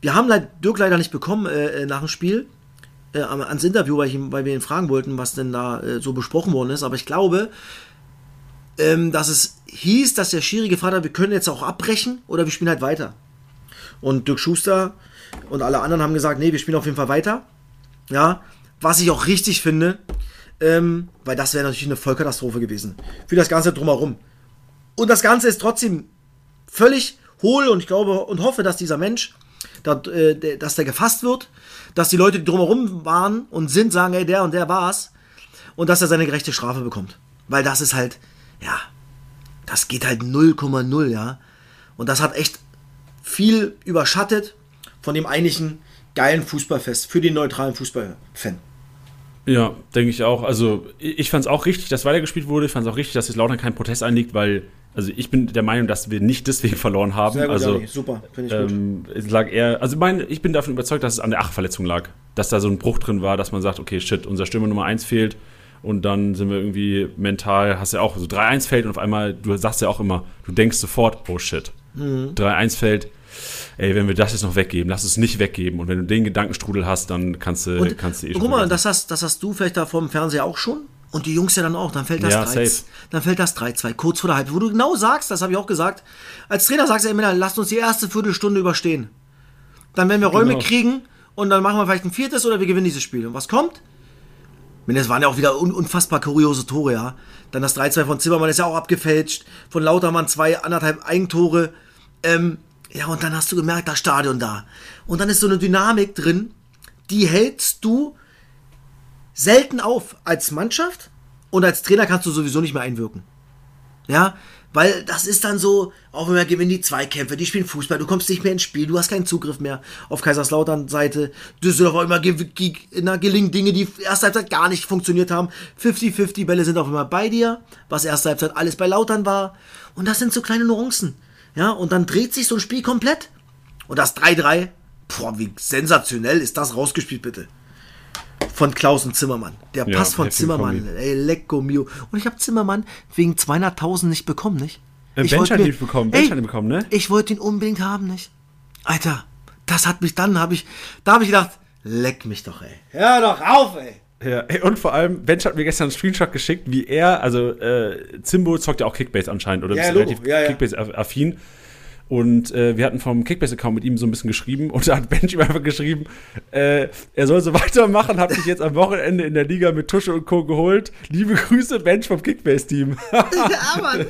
Wir haben Dirk leider nicht bekommen äh, äh, nach dem Spiel, äh, ans Interview, weil, ich, weil wir ihn fragen wollten, was denn da äh, so besprochen worden ist. Aber ich glaube, ähm, dass es hieß, dass der Schiri gefragt hat, wir können jetzt auch abbrechen oder wir spielen halt weiter. Und Dirk Schuster und alle anderen haben gesagt, nee, wir spielen auf jeden Fall weiter. Ja, was ich auch richtig finde, ähm, weil das wäre natürlich eine Vollkatastrophe gewesen. Für das Ganze drumherum. Und das Ganze ist trotzdem völlig hohl und ich glaube und hoffe, dass dieser Mensch, äh, dass der gefasst wird, dass die Leute, die drumherum waren und sind, sagen, ey, der und der war's und dass er seine gerechte Strafe bekommt. Weil das ist halt, ja, das geht halt 0,0, ja. Und das hat echt viel überschattet von dem eigentlichen geilen Fußballfest für den neutralen Fußballfan. Ja, denke ich auch. Also ich, fand es auch richtig, dass weitergespielt wurde. Ich fand es auch richtig, dass jetzt Lautern keinen Protest einlegt, weil, also ich bin der Meinung, dass wir nicht deswegen verloren haben. Sehr gut, also Jani, super, finde ich gut. ähm, es lag eher, also mein, ich bin davon überzeugt, dass es an der Achverletzung lag. Dass da so ein Bruch drin war, dass man sagt, okay, shit, unser Stürmer Nummer 1 fehlt und dann sind wir irgendwie mental, hast ja auch so 3-1 fällt und auf einmal, du sagst ja auch immer, du denkst sofort, oh shit, Mhm. 3-1 fällt, ey, wenn wir das jetzt noch weggeben, lass es nicht weggeben und wenn du den Gedankenstrudel hast, dann kannst du, Und, kannst du eh und guck mal, das hast, das hast du vielleicht da vor dem Fernseher auch schon. Und die Jungs ja dann auch. Dann fällt das Ja, 3 safe. Dann fällt das 3-2, kurz vor der Halbzeit. Wo du genau sagst, das habe ich auch gesagt, als Trainer sagst du, ey Männer, lasst uns die erste Viertelstunde überstehen. Dann werden wir Räume Genau. kriegen und dann machen wir vielleicht ein viertes oder wir gewinnen dieses Spiel. Und was kommt? Es waren ja auch wieder un unfassbar kuriose Tore, ja. Dann das 3-2 von Zimmermann ist ja auch abgefälscht. Von Lautermann zwei, anderthalb Eigentore. Ähm, ja, und dann hast du gemerkt, das Stadion da. Und dann ist so eine Dynamik drin, die hältst du selten auf als Mannschaft und als Trainer kannst du sowieso nicht mehr einwirken. Ja, weil das ist dann so, auch wenn wir gewinnen die Zweikämpfe, die spielen Fußball, du kommst nicht mehr ins Spiel, du hast keinen Zugriff mehr auf Kaiserslautern Seite. Düsseldorf auch immer na, gelingen Dinge, die erste Halbzeit gar nicht funktioniert haben. 50-50 Bälle sind auch immer bei dir, was erste Halbzeit alles bei Lautern war. Und das sind so kleine Nuancen. Ja, und dann dreht sich so ein Spiel komplett. Und das 3-3, boah, wie sensationell ist das rausgespielt, bitte. Von Klaus und Zimmermann. Der Ja, Pass von Zimmermann. Kombi. Ey, lecco mio. Und ich habe Zimmermann wegen 200.000 nicht bekommen, nicht? Äh, Ich Bench wollte hat ihn bekommen, Ey, Bench hat ihn bekommen, ne? Ich wollte ihn unbedingt haben, nicht? Alter, das hat mich dann, habe ich, da habe ich gedacht, leck mich doch, ey. Hör doch auf, ey. Ja, und vor allem, Bench hat mir gestern einen Screenshot geschickt, wie er, also äh, Zimbo zockt ja auch Kickbase anscheinend oder Ja, ist relativ Ja, ja. Kickbase-affin. Und äh, wir hatten vom Kickbase-Account mit ihm so ein bisschen geschrieben und da hat Bench ihm einfach geschrieben, äh, er soll so weitermachen, hat sich jetzt am Wochenende in der Liga mit Tusche und Co. geholt. Liebe Grüße, Bench vom Kickbase-Team. Ja, Mann.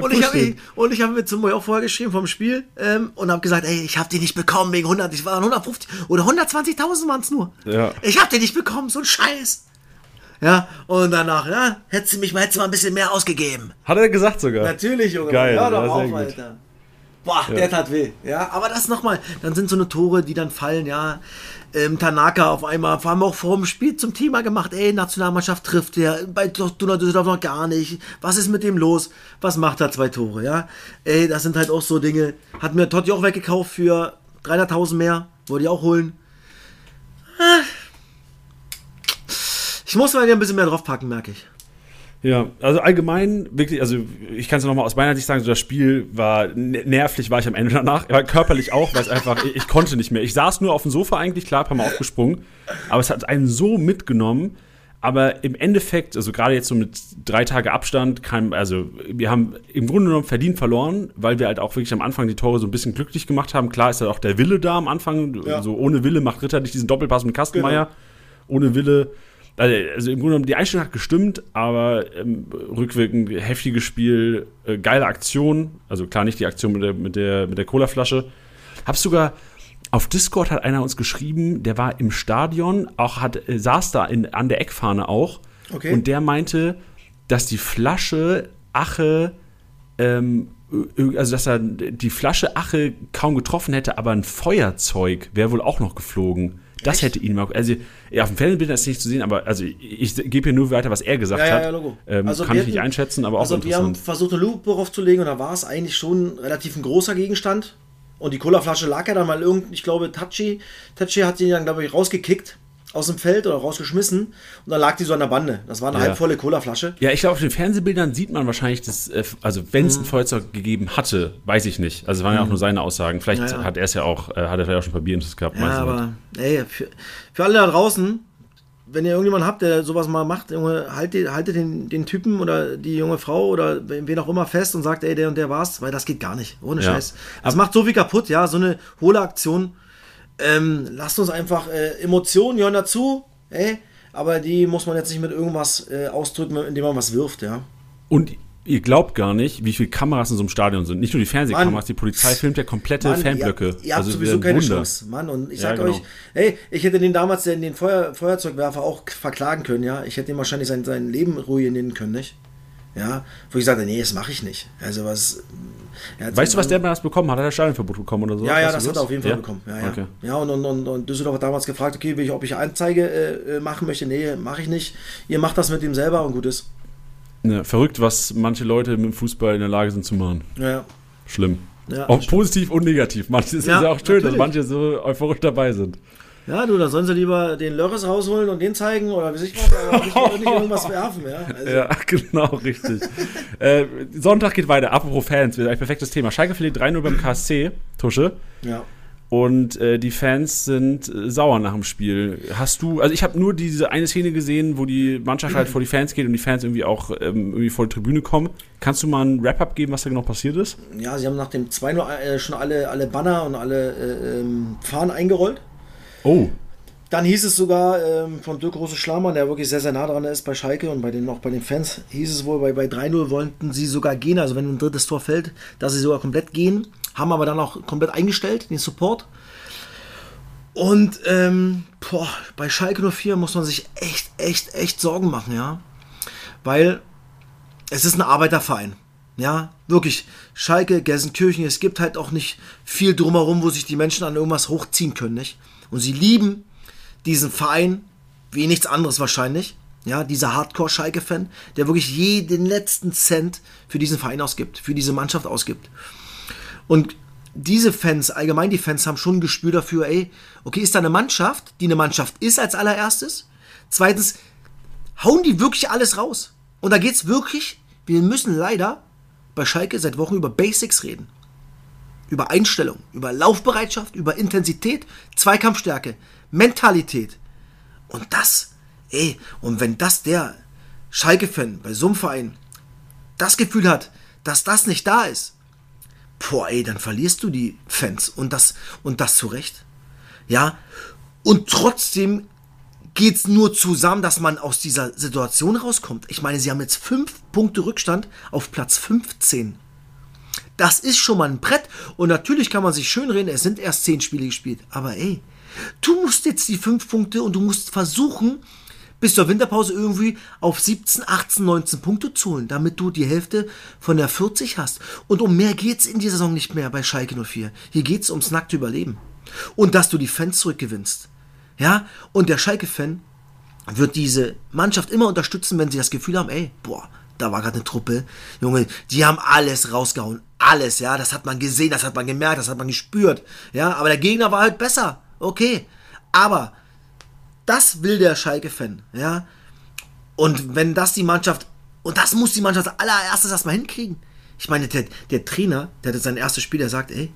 Und ich habe und ich habe mit Zimboy auch vorher geschrieben vom Spiel ähm, und habe gesagt, ey, ich habe die nicht bekommen wegen 100, ich war 150 oder 120.000 waren es nur. Ja. Ich habe die nicht bekommen, so ein Scheiß. Ja, und danach, ja, hättest du mich mal, hättest mal ein bisschen mehr ausgegeben. Hat er gesagt sogar. Natürlich, Junge. Geil, Hör doch ja, sehr auf, gut. Boah, der tat weh. Ja, aber das nochmal. Dann sind so eine Tore, die dann fallen, ja. Ähm, Tanaka auf einmal, vor allem auch vor dem Spiel zum Thema gemacht, ey, Nationalmannschaft trifft der, bei Donald Düsseldorf noch gar nicht. Was ist mit dem los? Was macht er? Zwei Tore, ja. Ey, das sind halt auch so Dinge. Hat mir Totti auch weggekauft für 300.000 mehr. Wollte ich auch holen. Ah. Ich muss mal wieder ein bisschen mehr draufpacken, merke ich. Ja, also allgemein, wirklich, also ich kann es nochmal aus meiner Sicht sagen, so das Spiel war ne- nervlich, war ich am Ende danach, aber körperlich auch, weil es einfach, ich, ich konnte nicht mehr. Ich saß nur auf dem Sofa eigentlich, klar, ein paar Mal aufgesprungen, aber es hat einen so mitgenommen. Aber im Endeffekt, also gerade jetzt so mit drei Tage Abstand, kein, also wir haben im Grunde genommen verdient verloren, weil wir halt auch wirklich am Anfang die Tore so ein bisschen glücklich gemacht haben. Klar ist halt auch der Wille da am Anfang, Ja. so ohne Wille macht Ritter nicht diesen Doppelpass mit Kastenmeier. Ohne Wille also, also im Grunde genommen, die Einstellung hat gestimmt, aber ähm, rückwirkend heftiges Spiel, äh, geile Aktion. Also klar, nicht die Aktion mit der, mit der, mit der Colaflasche. Hab sogar auf Discord hat einer uns geschrieben, der war im Stadion, auch hat, äh, saß da in, an der Eckfahne auch. Okay. Und der meinte, dass die Flasche Ache, ähm, ö- also dass er die Flasche Ache kaum getroffen hätte, aber ein Feuerzeug wäre wohl auch noch geflogen. Das Echt? hätte ihn mal. Also, ja, auf dem Fernsehbild ist nicht zu sehen, aber also ich, ich gebe hier nur weiter, was er gesagt Ja, ja, hat. ja, Logo. Ähm, Also kann ich nicht hatten- einschätzen, aber auch Also wir haben versucht, eine Lupe draufzulegen und da war es eigentlich schon relativ ein großer Gegenstand. Und die Colaflasche lag ja dann mal irgend, ich glaube, Tachi, Tachi hat die dann, glaube ich, rausgekickt aus dem Feld oder rausgeschmissen und dann lag die so an der Bande. Das war eine Ja. halbvolle Colaflasche. Ja, ich glaube, auf den Fernsehbildern sieht man wahrscheinlich, dass, äh, also wenn Mhm. es ein Feuerzeug gegeben hatte, weiß ich nicht. Also es waren ja auch nur seine Aussagen. Vielleicht Ja, ja. hat er es ja auch, äh, hat er vielleicht auch schon Papierintus gehabt. Ja, aber ey, für, für alle da draußen, wenn ihr irgendjemanden habt, der sowas mal macht, Junge, haltet, haltet den, den Typen oder die junge Frau oder wen auch immer fest und sagt, ey, der und der war's, weil das geht gar nicht. Ohne. Scheiß. Das macht so viel kaputt, ja, so eine hohle Aktion. Ähm, lasst uns einfach, äh, Emotionen gehören dazu, ey, aber die muss man jetzt nicht mit irgendwas äh, ausdrücken, indem man was wirft, ja. Und ihr glaubt gar nicht, wie viele Kameras in so einem Stadion sind. Nicht nur die Fernsehkameras, Mann. die Polizei filmt ja komplette Mann, Fanblöcke. Ihr, ihr habt also sowieso ein keine Wunder. Chance, Mann. Und ich Ja, sag genau. euch, hey, ich hätte den damals den, den Feuer, Feuerzeugwerfer auch verklagen können, ja. Ich hätte ihm wahrscheinlich sein, sein Leben ruinieren können, nicht? Ja, wo ich sagte, nee, das mache ich nicht. Also was. Weißt du, was der mal bekommen hat? Hat er Stadionverbot bekommen oder so? Ja, ja, Weißt das hat er auf jeden Fall Ja? bekommen. Ja, ja. Okay. ja und, und, und, und Düsseldorf hat damals gefragt, okay, will ich, ob ich Anzeige äh, machen möchte. Nee, mache ich nicht. Ihr macht das mit ihm selber und gut ist. Ja, verrückt, was manche Leute mit dem Fußball in der Lage sind zu machen. Ja. Schlimm. Ja, auch positiv und negativ. Manches ist Ja, ja auch schön, dass natürlich. manche so euphorisch dabei sind. Ja, du, da sollen sie lieber den Lörres rausholen und den zeigen oder wie sich was, aber nicht, nicht irgendwas werfen, ja. Also, Ja, genau, richtig. äh, Sonntag geht weiter. Apropos Fans, ein perfektes Thema. Schalke verliert 3-0 beim KSC, Tusche. ja. Und äh, die Fans sind äh, sauer nach dem Spiel. Hast du, also ich habe nur diese eine Szene gesehen, wo die Mannschaft halt vor die Fans geht und die Fans irgendwie auch ähm, irgendwie vor die Tribüne kommen. Kannst du mal ein Wrap-up geben, was da genau passiert ist? Ja, sie haben nach dem 2-0 äh, schon alle, alle Banner und alle äh, ähm, Fahnen eingerollt. Oh, Dann hieß es sogar ähm, von Dirk Große Schlamann, der wirklich sehr, sehr nah dran ist bei Schalke und bei den, auch bei den Fans, hieß es wohl, bei, bei 3-0 wollten sie sogar gehen, also wenn ein drittes Tor fällt, dass sie sogar komplett gehen, haben aber dann auch komplett eingestellt, den Support. Und ähm, boah, bei Schalke 04 muss man sich echt, echt, echt Sorgen machen, ja. Weil es ist ein Arbeiterverein. Ja, wirklich. Schalke, Gelsenkirchen, es gibt halt auch nicht viel drumherum, wo sich die Menschen an irgendwas hochziehen können, nicht? Und sie lieben diesen Verein wie nichts anderes wahrscheinlich. Ja, dieser Hardcore-Schalke-Fan, der wirklich jeden letzten Cent für diesen Verein ausgibt, für diese Mannschaft ausgibt. Und diese Fans, allgemein die Fans, haben schon ein Gespür dafür, ey, okay, ist da eine Mannschaft, die eine Mannschaft ist als allererstes? Zweitens, hauen die wirklich alles raus? Und da geht's wirklich, wir müssen leider bei Schalke seit Wochen über Basics reden. Über Einstellung, über Laufbereitschaft, über Intensität, Zweikampfstärke, Mentalität. Und das Ey, und wenn das der Schalke-Fan bei so einem Verein das Gefühl hat, dass das nicht da ist, boah, ey, dann verlierst du die Fans und das, und das zu Recht. Ja, und trotzdem geht's nur zusammen, dass man aus dieser Situation rauskommt. Ich meine, sie haben jetzt fünf Punkte Rückstand auf Platz 15. Das ist schon mal ein Brett. Und natürlich kann man sich schön reden, es sind erst zehn Spiele gespielt. Aber ey, du musst jetzt die fünf Punkte und du musst versuchen, bis zur Winterpause irgendwie auf 17, 18, 19 Punkte zu holen, damit du die Hälfte von der 40 hast. Und um mehr geht's in dieser Saison nicht mehr bei Schalke 04. Hier geht's ums nackte Überleben. Und dass du die Fans zurückgewinnst. Ja, und der Schalke-Fan wird diese Mannschaft immer unterstützen, wenn sie das Gefühl haben, ey, boah, da war gerade eine Truppe, Junge, die haben alles rausgehauen, alles, ja, das hat man gesehen, das hat man gemerkt, das hat man gespürt, ja, aber der Gegner war halt besser, okay, aber das will der Schalke-Fan, ja, und wenn das die Mannschaft, und das muss die Mannschaft allererstes erstmal hinkriegen, ich meine, der, der Trainer, der hat sein erstes Spiel, der sagt, ey,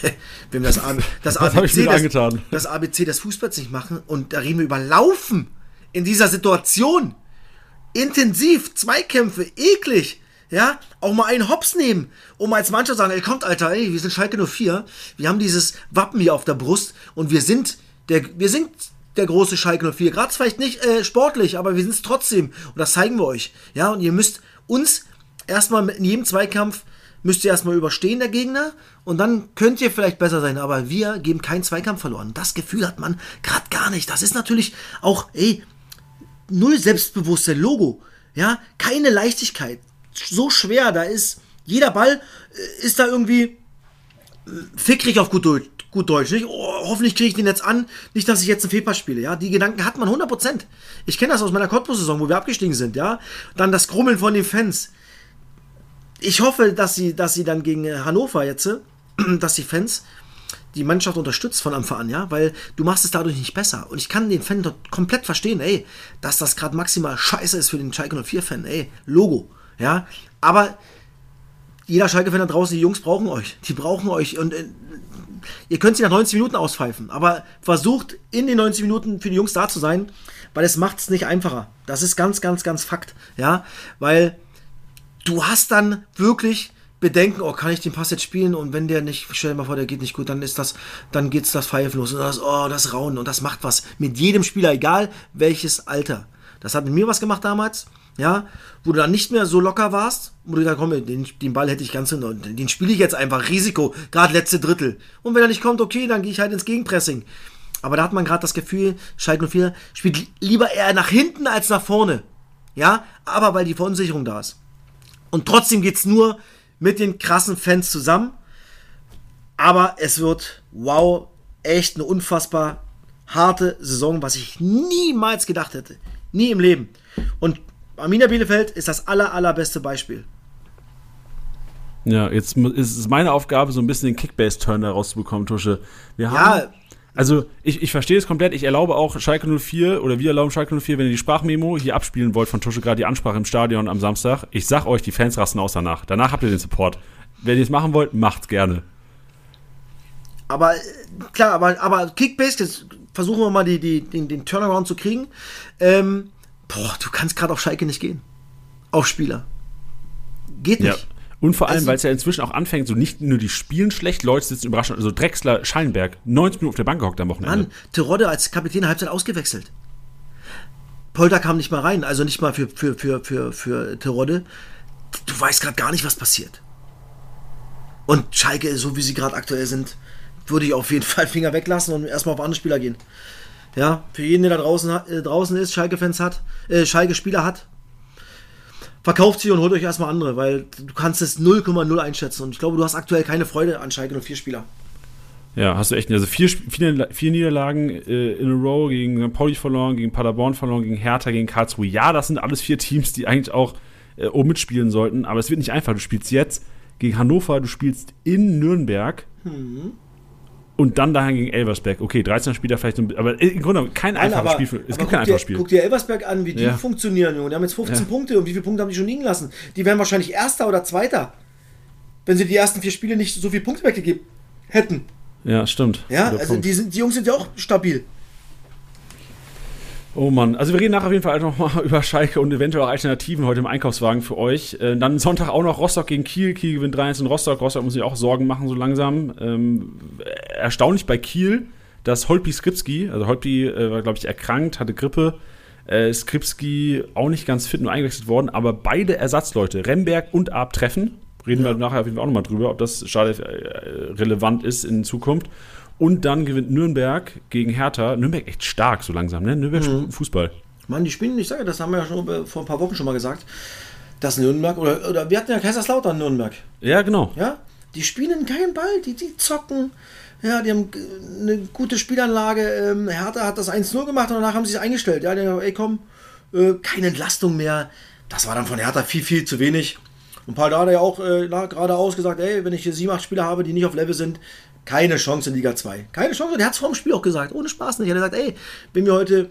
wenn wir das, das, ABC, das, das ABC des Fußballs nicht machen und da reden wir über Laufen in dieser Situation. Intensiv, Zweikämpfe, eklig. Ja, auch mal einen Hops nehmen, um als Mannschaft zu sagen, ey, kommt, Alter, ey, wir sind Schalke 04, wir haben dieses Wappen hier auf der Brust und wir sind der, wir sind der große Schalke 04. Gerade vielleicht nicht äh, sportlich, aber wir sind es trotzdem und das zeigen wir euch. Ja, und ihr müsst uns erstmal in jedem Zweikampf müsst ihr erstmal überstehen, der Gegner, und dann könnt ihr vielleicht besser sein, aber wir geben keinen Zweikampf verloren. Das Gefühl hat man gerade gar nicht. Das ist natürlich auch, ey, null Selbstbewusstsein, Logo, ja, keine Leichtigkeit, so schwer, da ist, jeder Ball äh, ist da irgendwie äh, fickrig auf gut Deutsch, gut Deutsch nicht? Oh, hoffentlich kriege ich den jetzt an, nicht, dass ich jetzt einen Fehlpass spiele, ja, die Gedanken hat man 100%. Ich kenne das aus meiner Cottbus-Saison, wo wir abgestiegen sind, ja, dann das Grummeln von den Fans, ich hoffe, dass sie, dass sie dann gegen Hannover jetzt, dass die Fans die Mannschaft unterstützt von Anfang an, ja, weil du machst es dadurch nicht besser. Und ich kann den Fan dort komplett verstehen, ey, dass das gerade maximal scheiße ist für den Schalke 04-Fan, ey, Logo, ja. Aber jeder Schalke-Fan da draußen, die Jungs brauchen euch. Die brauchen euch und äh, ihr könnt sie nach 90 Minuten auspfeifen, aber versucht in den 90 Minuten für die Jungs da zu sein, weil es macht es nicht einfacher. Das ist ganz, ganz, ganz Fakt, ja, weil du hast dann wirklich Bedenken, oh, kann ich den Pass jetzt spielen und wenn der nicht, stell dir mal vor, der geht nicht gut, dann ist das, dann geht's das Pfeifen los und das, oh, das Raunen und das macht was mit jedem Spieler, egal welches Alter. Das hat mit mir was gemacht damals, ja, wo du dann nicht mehr so locker warst, wo du gesagt komm, den, den Ball hätte ich ganz, den, den spiele ich jetzt einfach, Risiko, gerade letzte Drittel. Und wenn er nicht kommt, okay, dann gehe ich halt ins Gegenpressing. Aber da hat man gerade das Gefühl, Schalke 04 spielt lieber eher nach hinten als nach vorne. Ja, aber weil die Verunsicherung da ist. Und trotzdem geht es nur mit den krassen Fans zusammen. Aber es wird, wow, echt eine unfassbar harte Saison, was ich niemals gedacht hätte. Nie im Leben. Und Arminia Bielefeld ist das aller, allerbeste Beispiel. Ja, jetzt ist es meine Aufgabe, so ein bisschen den Kickbase-Turn da rauszubekommen, Tusche. Wir haben, ja, also ich, ich verstehe es komplett. Ich erlaube auch Schalke 04 oder wir erlauben Schalke 04, wenn ihr die Sprachmemo hier abspielen wollt von Tusche, gerade die Ansprache im Stadion am Samstag. Ich sag euch, die Fans rasten aus danach. Danach habt ihr den Support. Wenn ihr es machen wollt, macht's gerne. Aber klar, aber, aber Kickbase, jetzt versuchen wir mal die, die, den, den Turnaround zu kriegen. Ähm, boah, du kannst gerade auf Schalke nicht gehen. Auf Spieler. Geht nicht. Ja. Und vor allem, also, weil es ja inzwischen auch anfängt, so nicht nur die spielen schlecht, Leute sitzen überraschend, also Drexler, Schallenberg, 90 Minuten auf der Bank gehockt am Wochenende. Mann, Terodde als Kapitän Halbzeit ausgewechselt. Polter kam nicht mal rein, also nicht mal für, für, für, für, für Terodde. Du weißt gerade gar nicht, was passiert. Und Schalke, so wie sie gerade aktuell sind, würde ich auf jeden Fall Finger weglassen und erstmal auf andere Spieler gehen. Ja, für jeden, der da draußen, äh, draußen ist, Schalke-Fans hat, äh, Schalke-Spieler hat, verkauft sie und holt euch erstmal andere, weil du kannst es 0,0 einschätzen. Und ich glaube, du hast aktuell keine Freude an Schalke und vier Spieler. Ja, hast du echt. Also vier, vier, vier Niederlagen äh, in a row gegen St. Pauli verloren, gegen Paderborn verloren, gegen Hertha, gegen Karlsruhe. Ja, das sind alles vier Teams, die eigentlich auch äh, oben mitspielen sollten. Aber es wird nicht einfach. Du spielst jetzt gegen Hannover, du spielst in Nürnberg. Mhm und dann daheim gegen Elversberg. Okay, 13 Spieler vielleicht, aber im Grunde kein einfaches Spiel. Für, es gibt kein einfaches Spiel. Guck dir Elversberg an, wie die ja. funktionieren, Junge. Die haben jetzt 15 ja. Punkte und wie viele Punkte haben die schon liegen lassen? Die wären wahrscheinlich Erster oder Zweiter, wenn sie die ersten vier Spiele nicht so viele Punkte weggegeben hätten. Ja, stimmt. Ja, also die, sind, die Jungs sind ja auch stabil. Oh Mann, also wir reden nachher auf jeden Fall noch mal über Schalke und eventuell Alternativen heute im Einkaufswagen für euch. Äh, dann Sonntag auch noch Rostock gegen Kiel. Kiel gewinnt 3-1 in Rostock. Rostock muss sich auch Sorgen machen so langsam. Ähm, erstaunlich bei Kiel, dass Holpi Skripski, also Holpi äh, war glaube ich erkrankt, hatte Grippe. Äh, Skripski auch nicht ganz fit, nur eingewechselt worden, aber beide Ersatzleute, Remberg und Ab treffen. Reden ja. wir nachher auf jeden Fall auch nochmal drüber, ob das schade äh, relevant ist in Zukunft. Und dann gewinnt Nürnberg gegen Hertha. Nürnberg echt stark so langsam, ne? Nürnberg mhm. Fußball. Mann, die spielen, ich sage, das haben wir ja schon vor ein paar Wochen schon mal gesagt, dass Nürnberg, oder, oder wir hatten ja Kaiserslautern Nürnberg. Ja, genau. Ja, die spielen keinen Ball, die, die zocken. Ja, die haben eine gute Spielanlage. Ähm, Hertha hat das 1-0 gemacht und danach haben sie es eingestellt. Ja, die haben, ey komm, äh, keine Entlastung mehr. Das war dann von Hertha viel, viel zu wenig. Und Paul da hat ja auch äh, geradeaus gesagt, ey, wenn ich hier sieben, acht Spieler habe, die nicht auf Level sind, keine Chance in Liga 2. Keine Chance. Der hat es vor dem Spiel auch gesagt. Ohne Spaß nicht. Er hat gesagt, ey, wenn wir heute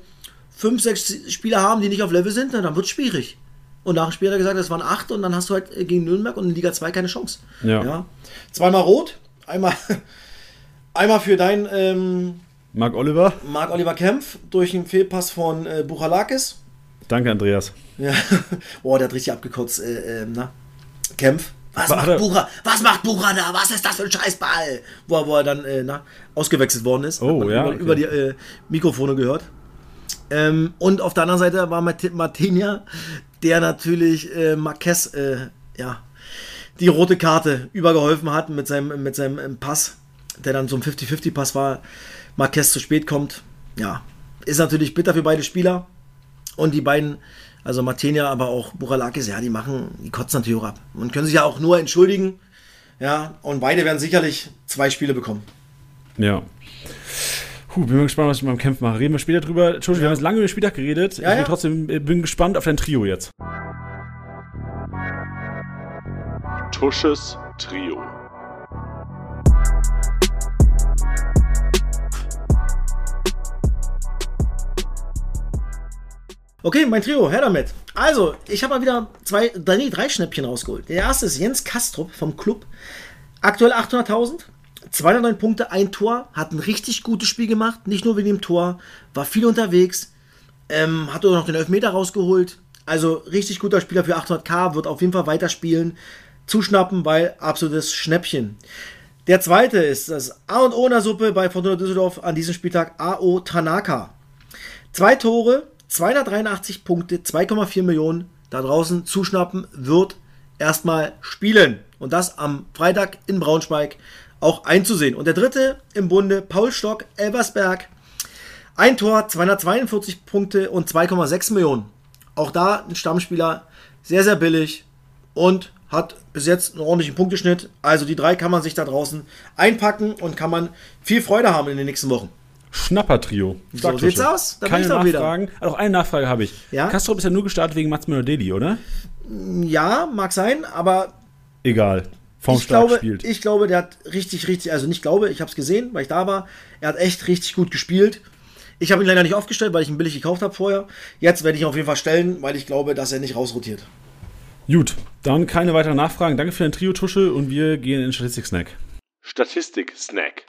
fünf, sechs Spieler haben, die nicht auf Level sind, dann wird es schwierig. Und nach dem Spiel hat er gesagt, das waren acht und dann hast du halt gegen Nürnberg und in Liga 2 keine Chance. Ja. ja. Zweimal rot, einmal, einmal für dein ähm, Marc Oliver. Marc Oliver Kempf durch einen Fehlpass von äh, Buchalakis. Danke, Andreas. Ja. Boah, der hat richtig abgekotzt. Äh, äh, na? Kempf. Was macht, Bucher, was macht Bucher da? Was ist das für ein Scheißball? Wo er, wo er dann äh, na, ausgewechselt worden ist. Oh, ja. Über, okay. über die äh, Mikrofone gehört. Ähm, und auf der anderen Seite war Martinia, der natürlich äh, Marquez, äh, ja, die rote Karte übergeholfen hat mit seinem, mit seinem ähm, Pass, der dann so ein 50-50-Pass war. Marquez zu spät kommt. Ja, ist natürlich bitter für beide Spieler. Und die beiden also Martenia, aber auch Buralakis, ja, die machen, die kotzen natürlich auch ab. Und können sich ja auch nur entschuldigen. Ja, und beide werden sicherlich zwei Spiele bekommen. Ja. Puh, bin mal gespannt, was ich beim Kampf mache. Reden wir später drüber. Entschuldigung, ja. wir haben jetzt lange über den Spieltag geredet. Ja, ich bin ja. trotzdem äh, bin gespannt auf dein Trio jetzt. Tusches Trio. Okay, mein Trio, her damit. Also, ich habe mal wieder zwei, nee, drei Schnäppchen rausgeholt. Der erste ist Jens Kastrup vom Club. Aktuell 800.000. 209 Punkte, ein Tor, hat ein richtig gutes Spiel gemacht, nicht nur wegen dem Tor, war viel unterwegs, ähm, hat auch noch den Elfmeter rausgeholt. Also richtig guter Spieler für 800k, wird auf jeden Fall weiterspielen, zuschnappen, weil absolutes Schnäppchen. Der zweite ist das A und O in der Suppe bei Fortuna Düsseldorf an diesem Spieltag AO Tanaka. Zwei Tore, 283 Punkte, 2,4 Millionen da draußen zuschnappen, wird erstmal spielen. Und das am Freitag in Braunschweig auch einzusehen. Und der dritte im Bunde, Paul Stock, Elversberg. Ein Tor, 242 Punkte und 2,6 Millionen. Auch da ein Stammspieler, sehr, sehr billig und hat bis jetzt einen ordentlichen Punkteschnitt. Also die drei kann man sich da draußen einpacken und kann man viel Freude haben in den nächsten Wochen. Schnapper-Trio. So sieht's aus. Da Keine Nachfragen. Wieder. Also auch eine Nachfrage habe ich. Ja? Kastrop ist ja nur gestartet wegen Mats Möller-Deli, oder? Ja, mag sein, aber. Egal. Vom ich glaube, spielt. ich glaube, der hat richtig, richtig, also nicht glaube, ich habe es gesehen, weil ich da war. Er hat echt richtig gut gespielt. Ich habe ihn leider nicht aufgestellt, weil ich ihn billig gekauft habe vorher. Jetzt werde ich ihn auf jeden Fall stellen, weil ich glaube, dass er nicht rausrotiert. Gut, dann keine weiteren Nachfragen. Danke für den Trio-Tusche und wir gehen in den Statistik-Snack. Statistik-Snack.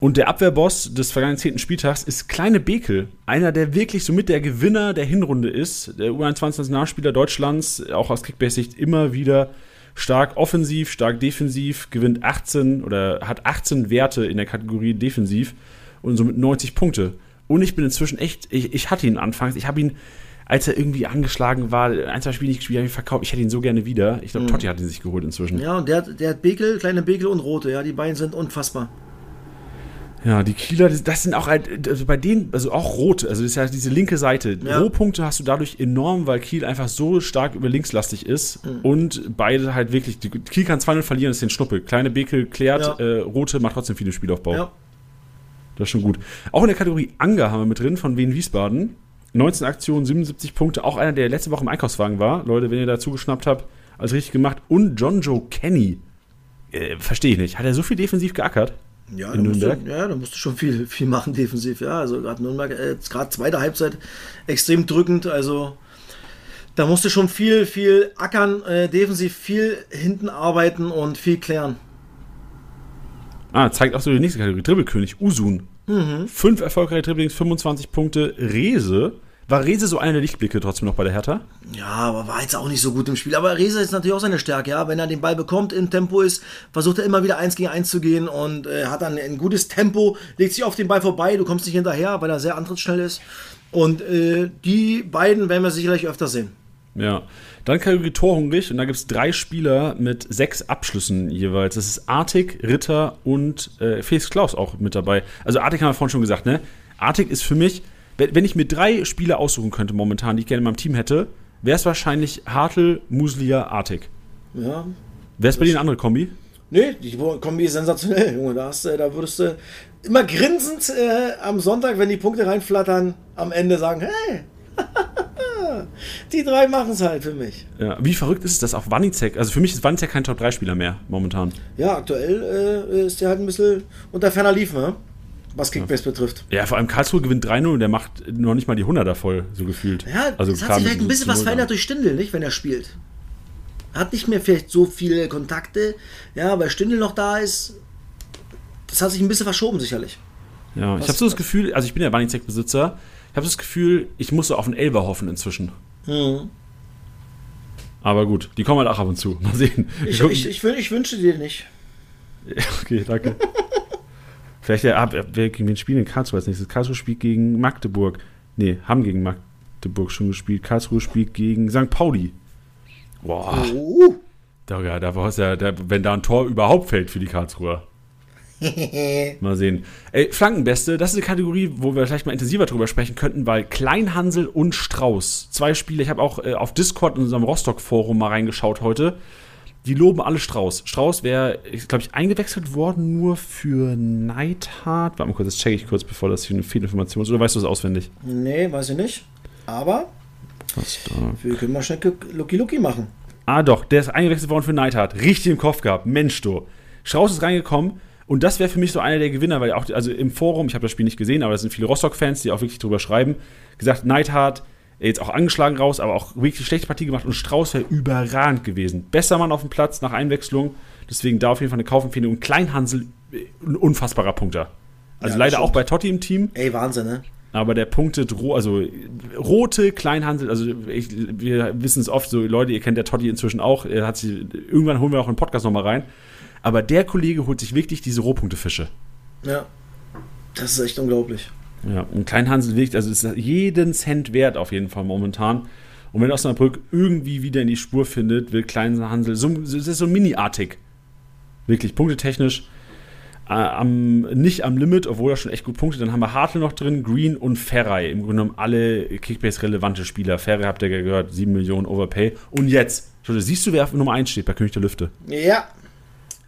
Und der Abwehrboss des vergangenen zehnten Spieltags ist Kleine Bekel. Einer, der wirklich somit der Gewinner der Hinrunde ist. Der U21-Nationalspieler Deutschlands, auch aus Kickbase-Sicht immer wieder stark offensiv, stark defensiv, gewinnt 18 oder hat 18 Werte in der Kategorie defensiv und somit 90 Punkte. Und ich bin inzwischen echt, ich, ich hatte ihn anfangs, ich habe ihn, als er irgendwie angeschlagen war, ein, zwei Spiele nicht gespielt, habe ich verkauft, ich hätte ihn so gerne wieder. Ich glaube, mhm. Totti hat ihn sich geholt inzwischen. Ja, und der, der hat Bekel, kleine Bekel und Rote, ja, die beiden sind unfassbar. Ja, die Kieler, das sind auch halt, also bei denen, also auch rot, also das ist ja diese linke Seite. Ja. Rohpunkte hast du dadurch enorm, weil Kiel einfach so stark über linkslastig ist mhm. und beide halt wirklich, Kiel kann 2-0 verlieren, das ist den Schnuppe. Kleine Bekel klärt, ja. äh, rote macht trotzdem viel im Spielaufbau. Ja. Das ist schon gut. Auch in der Kategorie Anger haben wir mit drin von Wien Wiesbaden. 19 Aktionen, 77 Punkte, auch einer, der letzte Woche im Einkaufswagen war. Leute, wenn ihr dazu geschnappt habt, alles richtig gemacht. Und John Joe Kenny. Äh, Verstehe ich nicht. Hat er so viel defensiv geackert? Ja, in Nürnberg? Du, ja, da musst du schon viel, viel machen defensiv. Ja, also gerade Nürnberg, äh, gerade zweite Halbzeit extrem drückend. Also da musst du schon viel, viel ackern, äh, defensiv viel hinten arbeiten und viel klären. Ah, zeigt auch so die nächste Kategorie. Dribbelkönig, Usun. Mhm. Fünf erfolgreiche Dribblings, 25 Punkte. Rese. War Rese so einer der Lichtblicke trotzdem noch bei der Hertha? Ja, aber war jetzt auch nicht so gut im Spiel. Aber Reza ist natürlich auch seine Stärke, ja. Wenn er den Ball bekommt, im Tempo ist, versucht er immer wieder eins gegen eins zu gehen und äh, hat dann ein gutes Tempo, legt sich auf den Ball vorbei, du kommst nicht hinterher, weil er sehr antrittsschnell ist. Und äh, die beiden werden wir sicherlich öfter sehen. Ja. Dann Kategorie Torhungrig und da gibt es drei Spieler mit sechs Abschlüssen jeweils. Das ist Artig, Ritter und äh, Felix Klaus auch mit dabei. Also Artig haben wir vorhin schon gesagt, ne? Artig ist für mich, wenn, ich mir drei Spieler aussuchen könnte momentan, die ich gerne in meinem Team hätte, wäre es wahrscheinlich Hartl, Muslia, Artig. Ja. Wäre es bei dir eine andere Kombi? Nee, die Kombi ist sensationell, Junge. Da, hast, da würdest du immer grinsend äh, am Sonntag, wenn die Punkte reinflattern, am Ende sagen, hey, die drei machen es halt für mich. Ja. Wie verrückt ist es, dass auch Wanizek, also für mich ist Wanizek kein Top-3-Spieler mehr momentan. Ja, aktuell äh, ist der halt ein bisschen unter ferner Liefen, ne? Was Kickbase betrifft. Ja, vor allem Karlsruhe gewinnt 3-0 und der macht noch nicht mal die 100er voll, so gefühlt. Ja, also es hat sich vielleicht ein bisschen was 0 verändert durch Stindl, nicht, wenn er spielt. Hat nicht mehr vielleicht so viele Kontakte, ja, weil Stindl noch da ist. Das hat sich ein bisschen verschoben, sicherlich. Ja, ich Was- habe so das Gefühl, also ich bin ja Wanizek-Besitzer, ich habe das Gefühl, ich muss so auf einen Elber hoffen inzwischen. Mhm. Aber gut, die kommen halt auch ab und zu. Mal sehen. Ich, ich, ich, ich wünsche dir nicht. okay, danke. Vielleicht ja, ab, wer gegen wen spielen in Karlsruhe als nächstes? Karlsruhe spielt gegen Magdeburg. Nee, haben gegen Magdeburg schon gespielt. Karlsruhe spielt gegen St. Pauli. Boah, Oh. da, ja, da war es ja, da, wenn da ein Tor überhaupt fällt für die Karlsruher. Mal sehen. Ey, Flankenbeste, das ist eine Kategorie, wo wir vielleicht mal intensiver drüber sprechen könnten, weil Kleinhansel und Strauß, zwei Spiele, ich habe auch äh, auf Discord in unserem Rostock-Forum mal reingeschaut heute, die loben alle Strauß. Strauß wäre, glaube ich, eingewechselt worden nur für Neidhart. Warte mal kurz, das checke ich kurz, bevor das hier eine Fehlinformation ist. Oder weißt du das auswendig? Nee, weiß ich nicht. Aber da? wir können mal schnell Lucky Lucky machen. Ah, doch, der ist eingewechselt worden für Neidhart. Richtig im Kopf gehabt. Mensch, du. Strauß ist reingekommen und das wäre für mich so einer der Gewinner, weil auch, also im Forum, ich habe das Spiel nicht gesehen, aber es sind viele Rostock-Fans, die auch wirklich drüber schreiben, gesagt, Neidhart, jetzt auch angeschlagen raus, aber auch wirklich schlechte Partie gemacht und Strauß wäre überragend gewesen. Besser Mann auf dem Platz nach Einwechslung, deswegen da auf jeden Fall eine Kaufempfehlung. Und Kleinhansel, äh, ein unfassbarer Punkter. Also Ja, leider das auch stimmt. bei Totti im Team, Ey, Wahnsinn, ne? aber der punktet, also rote Kleinhandel, also ich, wir wissen es oft, so Leute, ihr kennt der Totti inzwischen auch, er hat sie, irgendwann holen wir auch einen Podcast nochmal rein, aber der Kollege holt sich wirklich diese Rohpunktefische. Ja. Das ist echt unglaublich. Ja, und Kleinhansel wirklich, also ist jeden Cent wert auf jeden Fall momentan. Und wenn Osnabrück irgendwie wieder in die Spur findet, will Kleinhansel, so, es ist so mini-artig. Wirklich, punktetechnisch. Äh, am, nicht am Limit, obwohl er schon echt gut punktet. Dann haben wir Hartl noch drin, Green und Ferrei. Im Grunde genommen alle Kickbase-relevante Spieler. Ferrei habt ihr ja gehört, 7 Millionen Overpay. Und jetzt, siehst du, wer auf Nummer 1 steht bei König der Lüfte? Ja.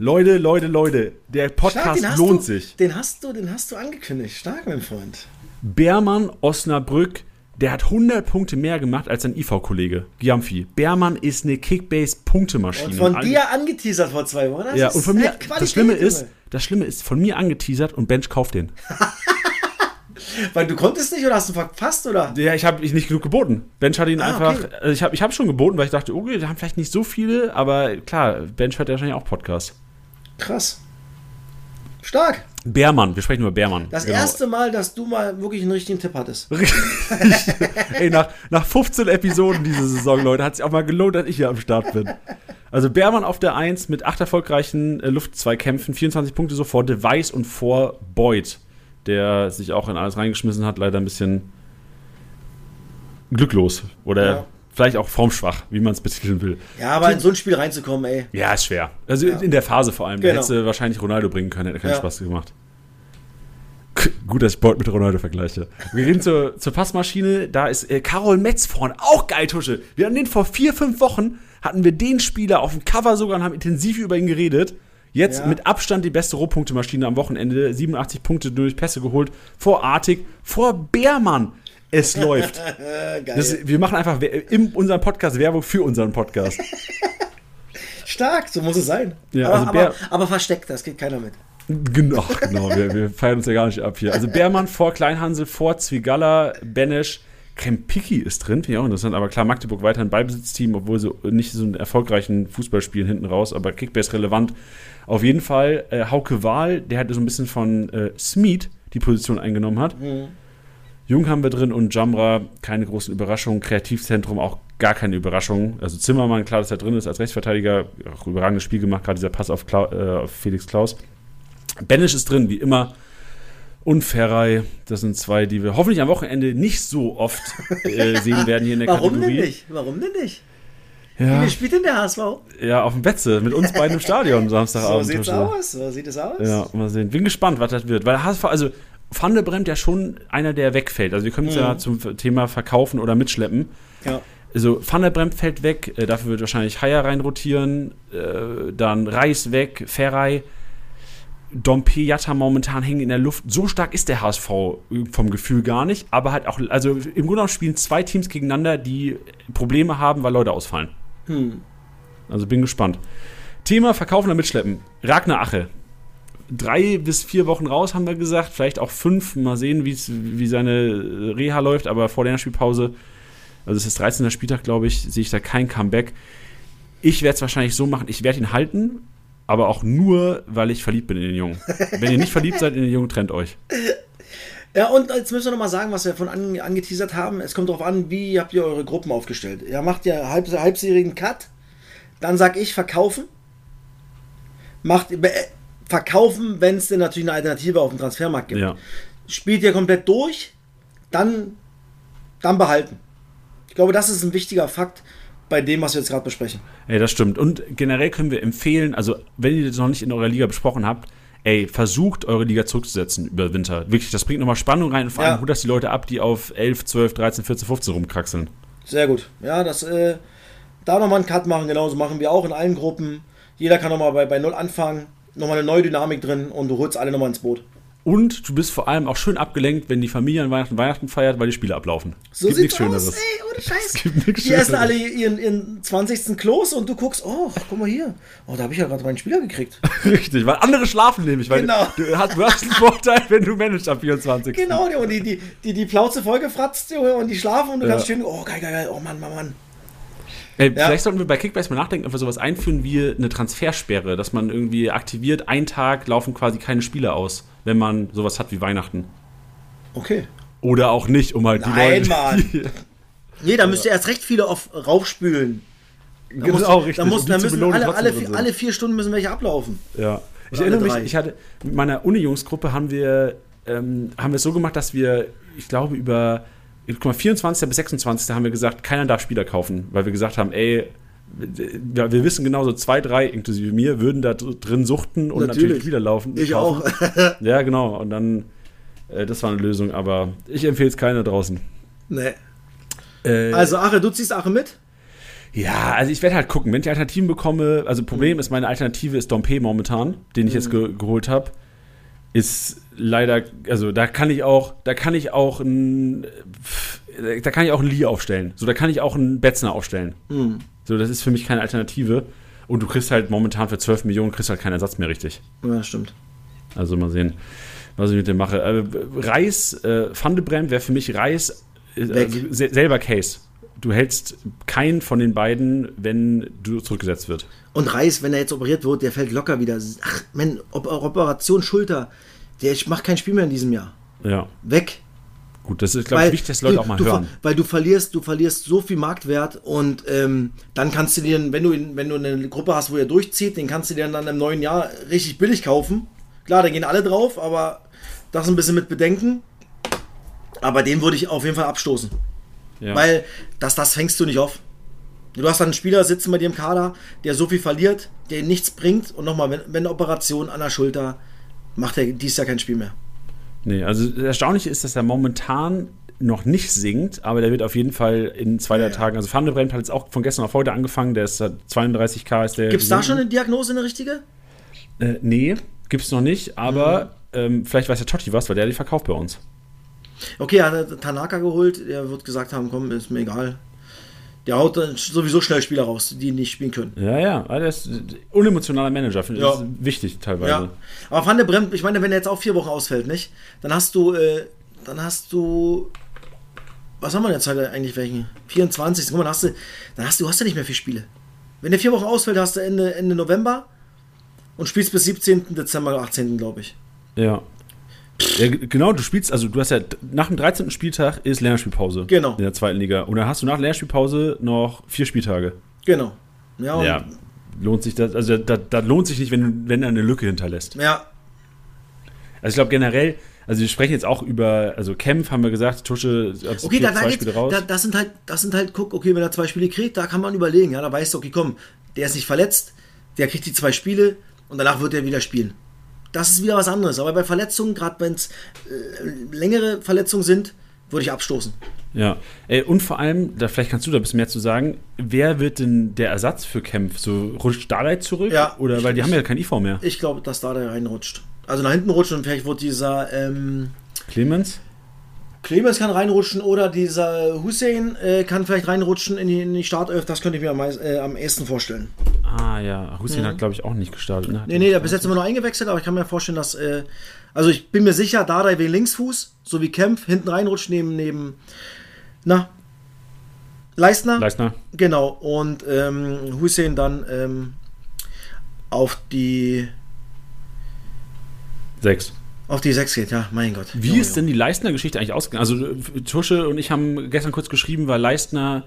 Leute, Leute, Leute, der Podcast hast lohnt du, sich. Den hast du, den hast du angekündigt. Stark, mein Freund. Bermann Osnabrück, der hat 100 Punkte mehr gemacht als sein IV-Kollege, Giamfi. Bermann ist eine Kickbase-Punktemaschine. Von dir angeteasert vor zwei Wochen. Das Ja, und von mir, Qualität, das Schlimme ist, das Schlimme ist, von mir angeteasert und Bench kauft den. Weil du konntest nicht oder hast du verpasst oder? Ja, ich habe nicht genug geboten. Bench hat ihn Ah, einfach, okay. also ich habe ich hab schon geboten, weil ich dachte, okay, da haben vielleicht nicht so viele, aber klar, Bench hört ja wahrscheinlich auch Podcast. Krass. Stark. Bärmann, wir sprechen über Bärmann. Das Genau. erste Mal, dass du mal wirklich einen richtigen Tipp hattest. Ey, nach, nach 15 Episoden diese Saison, Leute, hat sich auch mal gelohnt, dass ich hier am Start bin. Also Bärmann auf der 1 mit acht erfolgreichen äh, Luftzweikämpfen, 24 Punkte so vor Device und vor Boyd, der sich auch in alles reingeschmissen hat, leider ein bisschen glücklos oder Ja. Vielleicht auch formschwach, wie man es betiteln will. Ja, aber in so ein Spiel reinzukommen, ey. Ja, ist schwer. Also Ja. in der Phase vor allem. Da Genau. hättest du wahrscheinlich Ronaldo bringen können, hätte keinen Ja. Spaß gemacht. Gut, dass ich Boyd mit Ronaldo vergleiche. Wir reden zur, zur Passmaschine. Da ist äh, Karol Metz vorne. Auch geil, Tusche. Wir hatten den vor vier, fünf Wochen, hatten wir den Spieler auf dem Cover sogar und haben intensiv über ihn geredet. Jetzt Ja. mit Abstand die beste Rohpunktemaschine am Wochenende. 87 Punkte durch Pässe geholt. Vor Artig, vor Bärmann. Es läuft. Das, wir machen einfach in unserem Podcast Werbung für unseren Podcast. Stark, so muss es sein. Ja, aber, also aber, Bär- aber versteckt, das geht keiner mit. Genau, genau. Wir, wir feiern uns ja gar nicht ab hier. Also Beermann vor Kleinhansel, vor Zwigalla, Benesch, Krempiki ist drin, finde ich auch interessant. Aber klar, Magdeburg weiter ein Beibesitzteam, obwohl sie nicht so einen erfolgreichen Fußball spielen hinten raus. Aber Kickbase relevant. Auf jeden Fall äh, Hauke Wahl, der hat so ein bisschen von äh, Smeed die Position eingenommen hat. Jung haben wir drin und Jamra, keine großen Überraschungen. Kreativzentrum auch gar keine Überraschung. Also Zimmermann, klar, dass er drin ist als Rechtsverteidiger. Auch überragendes Spiel gemacht, gerade dieser Pass auf, Klau äh, auf Felix Klaus. Benisch ist drin, wie immer. Und Ferrei, das sind zwei, die wir hoffentlich am Wochenende nicht so oft äh, sehen werden hier in der Warum Kategorie. denn nicht? Warum denn nicht? Ja, Wie spielt denn der HSV? ja, auf dem Betze mit uns beiden im Stadion So Samstagabend. sieht's Tusche. aus. So sieht es aus. Ja, mal sehen. Bin gespannt, was das wird. Weil HSV, also Van der Bremt ja schon einer, der wegfällt. Also wir können es ja zum Thema verkaufen oder mitschleppen. Ja. Also Van der Bremt fällt weg, äh, dafür wird wahrscheinlich Haier reinrotieren, äh, dann Reis weg, Ferrei, Dompe, Jatta momentan hängen in der Luft. So stark ist der HSV vom Gefühl gar nicht, aber halt auch, also im Grunde genommen spielen zwei Teams gegeneinander, die Probleme haben, weil Leute ausfallen. Also bin gespannt. Thema Verkaufen oder Mitschleppen. Ragnar Ache. Drei bis vier Wochen raus, haben wir gesagt. Vielleicht auch fünf. Mal sehen, wie seine Reha läuft. Aber vor der Spielpause, also es ist 13. Spieltag, glaube ich, sehe ich da kein Comeback. Ich werde es wahrscheinlich so machen, ich werde ihn halten, aber auch nur, weil ich verliebt bin in den Jungen. Wenn ihr nicht verliebt seid in den Jungen, trennt euch. Ja, und jetzt müssen wir nochmal sagen, was wir von an, angeteasert haben. Es kommt darauf an, wie habt ihr eure Gruppen aufgestellt. Ihr macht ja halb, halbserigen Cut, dann sag ich verkaufen. Macht äh, verkaufen, wenn es denn natürlich eine Alternative auf dem Transfermarkt gibt. Ja. Spielt ihr komplett durch, dann, dann behalten. Ich glaube, das ist ein wichtiger Fakt bei dem, was wir jetzt gerade besprechen. Ey, das stimmt. Und generell können wir empfehlen, also wenn ihr das noch nicht in eurer Liga besprochen habt, ey, versucht eure Liga zurückzusetzen über Winter. Wirklich, das bringt nochmal Spannung rein und vor allem Ja. holt das die Leute ab, die auf 11, 12, 13, 14, 15 rumkraxeln. Sehr gut. Ja, das, äh, da nochmal einen Cut machen, genauso machen wir auch in allen Gruppen. Jeder kann nochmal bei, bei Null anfangen, nochmal eine neue Dynamik drin und du holst alle nochmal ins Boot. Und du bist vor allem auch schön abgelenkt, wenn die Familie an Weihnachten Weihnachten feiert, weil die Spiele ablaufen. So Gibt nichts aus, ey, ohne Scheiß. gibt nichts Die essen Schöneres. alle ihren, ihren 20. Klos und du guckst, oh, guck mal hier. Oh, da habe ich ja gerade meinen Spieler gekriegt. Richtig, weil andere schlafen nämlich, weil Genau. du, hast, du hast einen Vorteil, wenn du managst am 24. Genau, und die, die, die, die Plauze vollgefratzt, und die schlafen und du Ja. kannst schön, oh, geil, geil, geil, oh Mann, Mann, Mann. Ey, Ja. Vielleicht sollten wir bei Kickbase mal nachdenken, ob wir sowas einführen wie eine Transfersperre, dass man irgendwie aktiviert, einen Tag laufen quasi keine Spiele aus, wenn man sowas hat wie Weihnachten. Okay. Oder auch nicht, um halt Nein, die Leute. Mann. Nee, da müsst ihr erst recht viele auf raufspülen. Da Genau, muss, richtig. Da, muss, Um da müssen belohnen, alle, alle, vier, alle vier Stunden müssen welche ablaufen. Ja. Ich Oder erinnere alle mich, ich hatte mit meiner Uni-Jungsgruppe haben wir ähm, haben wir es so gemacht, dass wir, ich glaube, über guck mal, 24. bis 26. haben wir gesagt, keiner darf Spieler kaufen, weil wir gesagt haben, ey, wir, wir wissen genau, so zwei, drei, inklusive mir, würden da dr- drin suchten und natürlich, Natürlich. Spieler laufen. Ich kaufen. auch. Ja, genau. Und dann, äh, das war eine Lösung, aber ich empfehle es keiner draußen. nee. Äh, Also, Ache, du ziehst Ache mit? Ja, also ich werde halt gucken, wenn ich Alternativen bekomme. Also Problem ist, meine Alternative ist Dompe momentan, den ich jetzt ge geholt habe. Ist leider, also da kann ich auch, da kann ich auch ein, da kann ich auch einen Lee aufstellen. So, da kann ich auch einen Betzner aufstellen. So, das ist für mich keine Alternative. Und du kriegst halt momentan für 12 Millionen kriegst halt keinen Ersatz mehr richtig. Ja, stimmt. Also mal sehen, was ich mit dem mache. Äh, Reis, äh, Van de wäre für mich Reis äh, also se selber Case. Du hältst keinen von den beiden, wenn du zurückgesetzt wird. Und Reis, wenn er jetzt operiert wird, der fällt locker wieder. Ach, man, Op Operation Schulter, der macht kein Spiel mehr in diesem Jahr. Ja, Weg. gut, das ist, glaube ich, wichtig, dass Leute du, auch mal du, hören. Weil du verlierst, du verlierst so viel Marktwert und ähm, dann kannst du dir, wenn du, in, wenn du eine Gruppe hast, wo er durchzieht, den kannst du dir dann im neuen Jahr richtig billig kaufen. Klar, da gehen alle drauf, aber das ein bisschen mit bedenken. Aber den würde ich auf jeden Fall abstoßen. Ja. Weil das, das fängst du nicht auf. Du hast dann einen Spieler sitzen bei dir im Kader, der so viel verliert, der nichts bringt und nochmal, wenn, wenn eine Operation an der Schulter, macht er dies Jahr kein Spiel mehr. Nee, also das Erstaunliche ist, dass er momentan noch nicht singt, aber der wird auf jeden Fall in zwei drei Tagen, also Van de Bremt hat jetzt auch von gestern auf heute angefangen, der ist seit 32k ist der. Gibt es da schon eine Diagnose, eine richtige? Äh, nee, gibt's noch nicht, aber Mhm. ähm, vielleicht weiß der Totti was, weil der hat die verkauft bei uns. Okay, er hat Tanaka geholt, der wird gesagt haben, komm, ist mir egal. Der haut dann sowieso schnell Spieler raus, die nicht spielen können. Ja, ja, aber der ist unemotionaler Manager, finde ich Ja. das ist wichtig teilweise. Ja. Aber Van der Bremt, ich meine, wenn er jetzt auch vier Wochen ausfällt, nicht? Dann hast du, äh, dann hast du was haben wir jetzt heute eigentlich welchen? 24. Guck mal, dann hast du, dann hast du, hast du nicht mehr vier Spiele. Wenn der vier Wochen ausfällt, hast du Ende, Ende November und spielst bis 17. Dezember, 18. glaube ich. Ja. Ja. Genau, du spielst, also du hast ja nach dem 13. Spieltag ist Länderspielpause. Genau. In der zweiten Liga. Und dann hast du nach Länderspielpause noch vier Spieltage. Genau. Ja, Ja. Lohnt sich das, also da, da lohnt sich nicht, wenn, wenn er eine Lücke hinterlässt. ja, Also ich glaube generell, also wir sprechen jetzt auch über, also Kempf haben wir gesagt, Tusche, also Okay, da, da zwei Spiele raus. da, das sind halt, das sind halt, guck, okay, wenn er zwei Spiele kriegt, da kann man überlegen, ja, da weißt du, okay, komm, der ist nicht verletzt, der kriegt die zwei Spiele und danach wird er wieder spielen. Das ist wieder was anderes. Aber bei Verletzungen, gerade wenn es äh, längere Verletzungen sind, würde ich abstoßen. Ja, Ey, und vor allem, da vielleicht kannst du da ein bisschen mehr zu sagen, wer wird denn der Ersatz für Kempf? So rutscht Starlight zurück? Ja, Oder weil die haben ja kein IV mehr. Ich glaube, dass da der reinrutscht. Also nach hinten rutscht und vielleicht wird dieser ähm, Clemens? Clemens kann reinrutschen oder dieser Hussein äh, kann vielleicht reinrutschen in die, in die Startelf. Das könnte ich mir am, meist- äh, am ehesten vorstellen. Ah ja, Hussein hat glaube ich auch nicht gestartet. Ne? Nee, nee, der bis jetzt immer nur eingewechselt, aber ich kann mir vorstellen, dass. Äh, also ich bin mir sicher, Dardai wegen Linksfuß, so wie Kempf, hinten reinrutscht neben, neben. Na. Leistner. Leistner? Genau. Und ähm, Hussein dann ähm, auf die. Sechs. Auf die 6 geht, ja, mein Gott. Wie Junge, ist denn die Leistner-Geschichte eigentlich ausgegangen? Also Tusche und ich haben gestern kurz geschrieben, weil Leistner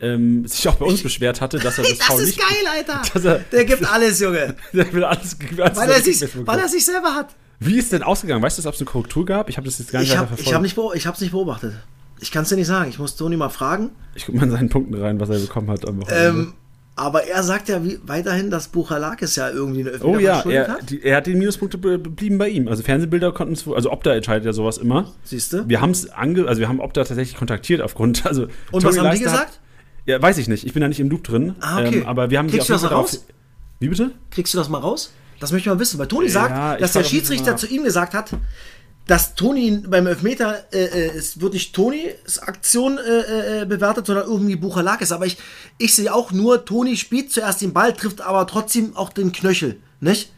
ähm, sich auch bei uns beschwert hatte, dass er das, Das Foul ist nicht geil, Alter. dass er- Der gibt alles, Junge. Der will alles, alles Weil er, sich, weil er sich selber hat. Wie ist denn ausgegangen? Weißt du, ob es eine Korrektur gab? Ich habe das jetzt gar nicht Ich weiter habe verfolgt. hab nicht, ich hab's nicht beobachtet. Ich kann es dir nicht sagen. Ich muss Toni mal fragen. Ich guck mal in seinen Punkten rein, was er bekommen hat am Wochenende. Ähm, aber er sagt ja wie, weiterhin, dass Buchalakis ja irgendwie eine Oh ja, er, hat. die, er hat die Minuspunkte be- blieben bei ihm. Also Fernsehbilder konnten es, also Opta entscheidet ja sowas immer. Siehst du? Wir haben es ange, also wir haben Opta tatsächlich kontaktiert aufgrund, also Und Toni was haben die Leistner hat- gesagt? ja, weiß ich nicht. Ich bin da nicht im Loop drin. Ah, okay. Ähm, aber wir haben Kriegst sie du das Fall raus? Wie bitte? Kriegst du das mal raus? Das möchte ich mal wissen, weil Toni sagt, Ja, ich dass der Schiedsrichter mal. zu ihm gesagt hat, dass Toni beim Elfmeter, äh, äh, es wird nicht Tonis Aktion äh, äh, bewertet, sondern irgendwie Buchalakis. Aber ich, ich sehe auch nur, Toni spielt zuerst den Ball, trifft aber trotzdem auch den Knöchel, nicht?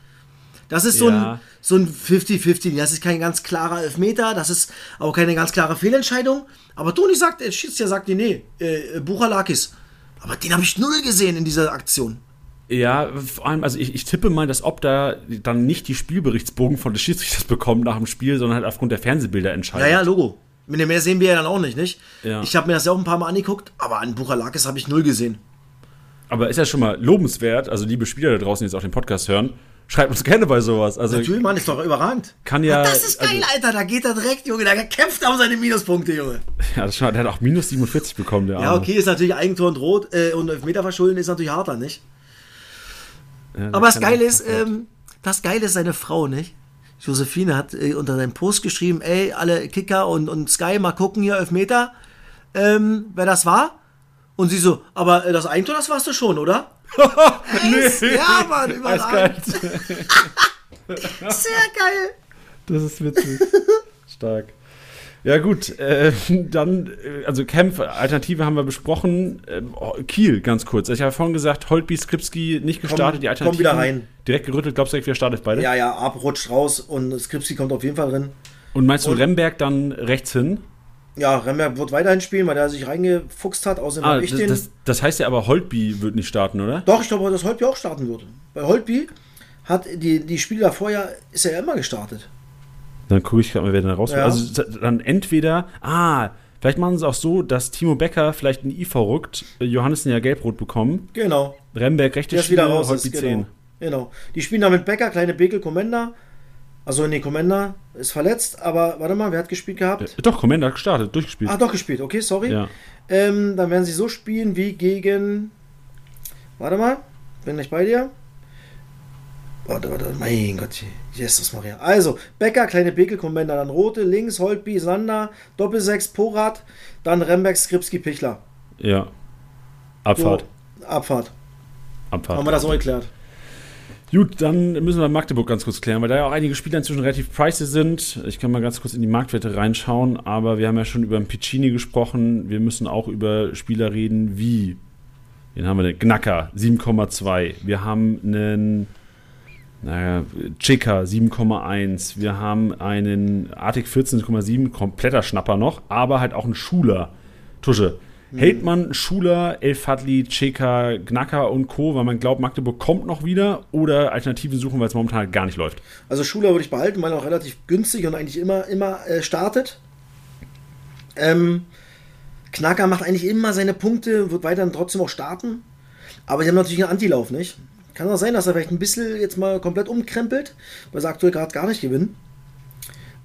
Das ist so Ja. ein, so ein 50-50. Das ist kein ganz klarer Elfmeter, das ist auch keine ganz klare Fehlentscheidung. Aber Toni sagt, der Schiedsrichter sagt, nee, äh, Buchalakis. Aber den habe ich null gesehen in dieser Aktion. Ja, vor allem, also ich, ich tippe mal, dass Opta dann nicht die Spielberichtsbogen von des Schiedsrichters bekommt nach dem Spiel, sondern halt aufgrund der Fernsehbilder entscheidet. Ja, ja, Logo. Mit dem mehr sehen wir ja dann auch nicht, nicht? Ja. Ich habe mir das ja auch ein paar Mal angeguckt, aber an Buchalakis habe ich null gesehen. Aber ist ja schon mal lobenswert, also liebe Spieler da draußen, die jetzt auch den Podcast hören, schreibt uns gerne bei sowas. Also Natürlich, Mann, ist doch überragend. kann ja. das ist geil, also, Alter. Da geht er direkt, Junge. Da kämpft er um seine Minuspunkte, Junge. Ja, das schon, der hat auch minus 47 bekommen, der Ja, Arme. okay, ist natürlich Eigentor und Rot äh, und Elfmeter verschulden ist natürlich harter, nicht? Ja, Aber das Geile ist, ähm, das Geile ist seine Frau, nicht? Josephine hat äh, unter seinem Post geschrieben, ey, alle Kicker und, und Sky, mal gucken hier, Elfmeter, ähm, wer das war. Und sie so, aber äh, das Eigentor, das warst du schon, oder? Nee. Ja, Mann, überragend. Sehr geil. Das ist witzig. Stark. Ja, gut, äh, dann, äh, also Kempf, Alternative haben wir besprochen. Oh, Kiel, ganz kurz. Ich habe vorhin gesagt, Holtby, Skripski nicht gestartet, die komm Alternative. wieder rein. Direkt gerüttelt, glaubst du, wieder startet beide? Ja, ja, abrutscht raus und Skripsi kommt auf jeden Fall drin. Und meinst du Und- Remberg dann rechts hin? Ja, Remberg wird weiterhin spielen, weil der sich reingefuchst hat. Außerdem Ah, ich das, den. das, das heißt ja aber, Holtby wird nicht starten, oder? Doch, ich glaube, dass Holtby auch starten wird. Bei Holtby hat die, die Spiele davor ja, ist er ja immer gestartet. Dann gucke ich gerade mal, wer dann raus Ja. Also dann entweder, ah, vielleicht machen sie es auch so, dass Timo Becker vielleicht ein IV rückt, Johannessen ja gelb-rot bekommen, Genau. Remberg rechte Der ist wieder raus. Holtby Ist, 10. genau. genau. Die spielen da mit Becker, kleine Bekel, Commander. Also, nee, Commander ist verletzt, aber warte mal, wer hat gespielt gehabt? Äh, Doch, Commander hat gestartet, durchgespielt. Ah, doch gespielt, okay, sorry. ja. Ähm, dann werden sie so spielen wie gegen. Warte mal, bin gleich bei dir. Warte, warte, mein Gott, Jesus Maria. Also, Becker, kleine Bekel, Commander, dann Rote, links, Holtby, Sander, Doppelsechs, Porat, dann Remberg, Skripski, Pichler. Ja. Abfahrt. So, Abfahrt. Abfahrt. Haben wir das so erklärt? Gut, dann müssen wir Magdeburg ganz kurz klären, weil da ja auch einige Spieler inzwischen relativ pricey sind. Ich kann mal ganz kurz in die Marktwerte reinschauen, aber wir haben ja schon über einen Piccini gesprochen. Wir müssen auch über Spieler reden wie, den haben wir denn? Gnacker, 7,2. Wir haben einen naja, Chica, 7,1. Wir haben einen Arctic 14,7, kompletter Schnapper noch, aber halt auch einen Schuler Tusche. Hält man Schuler, El Fadli, Cheka, Gnacker und Co., weil man glaubt, Magdeburg kommt noch wieder oder Alternativen suchen, weil es momentan halt gar nicht läuft? Also Schuler würde ich behalten, weil er auch relativ günstig und eigentlich immer, immer äh, startet. Ähm, Knacker macht eigentlich immer seine Punkte, wird weiterhin trotzdem auch starten. Aber sie haben natürlich einen Antilauf, nicht? Kann auch sein, dass er vielleicht ein bisschen jetzt mal komplett umkrempelt, weil sie aktuell gerade gar nicht gewinnen.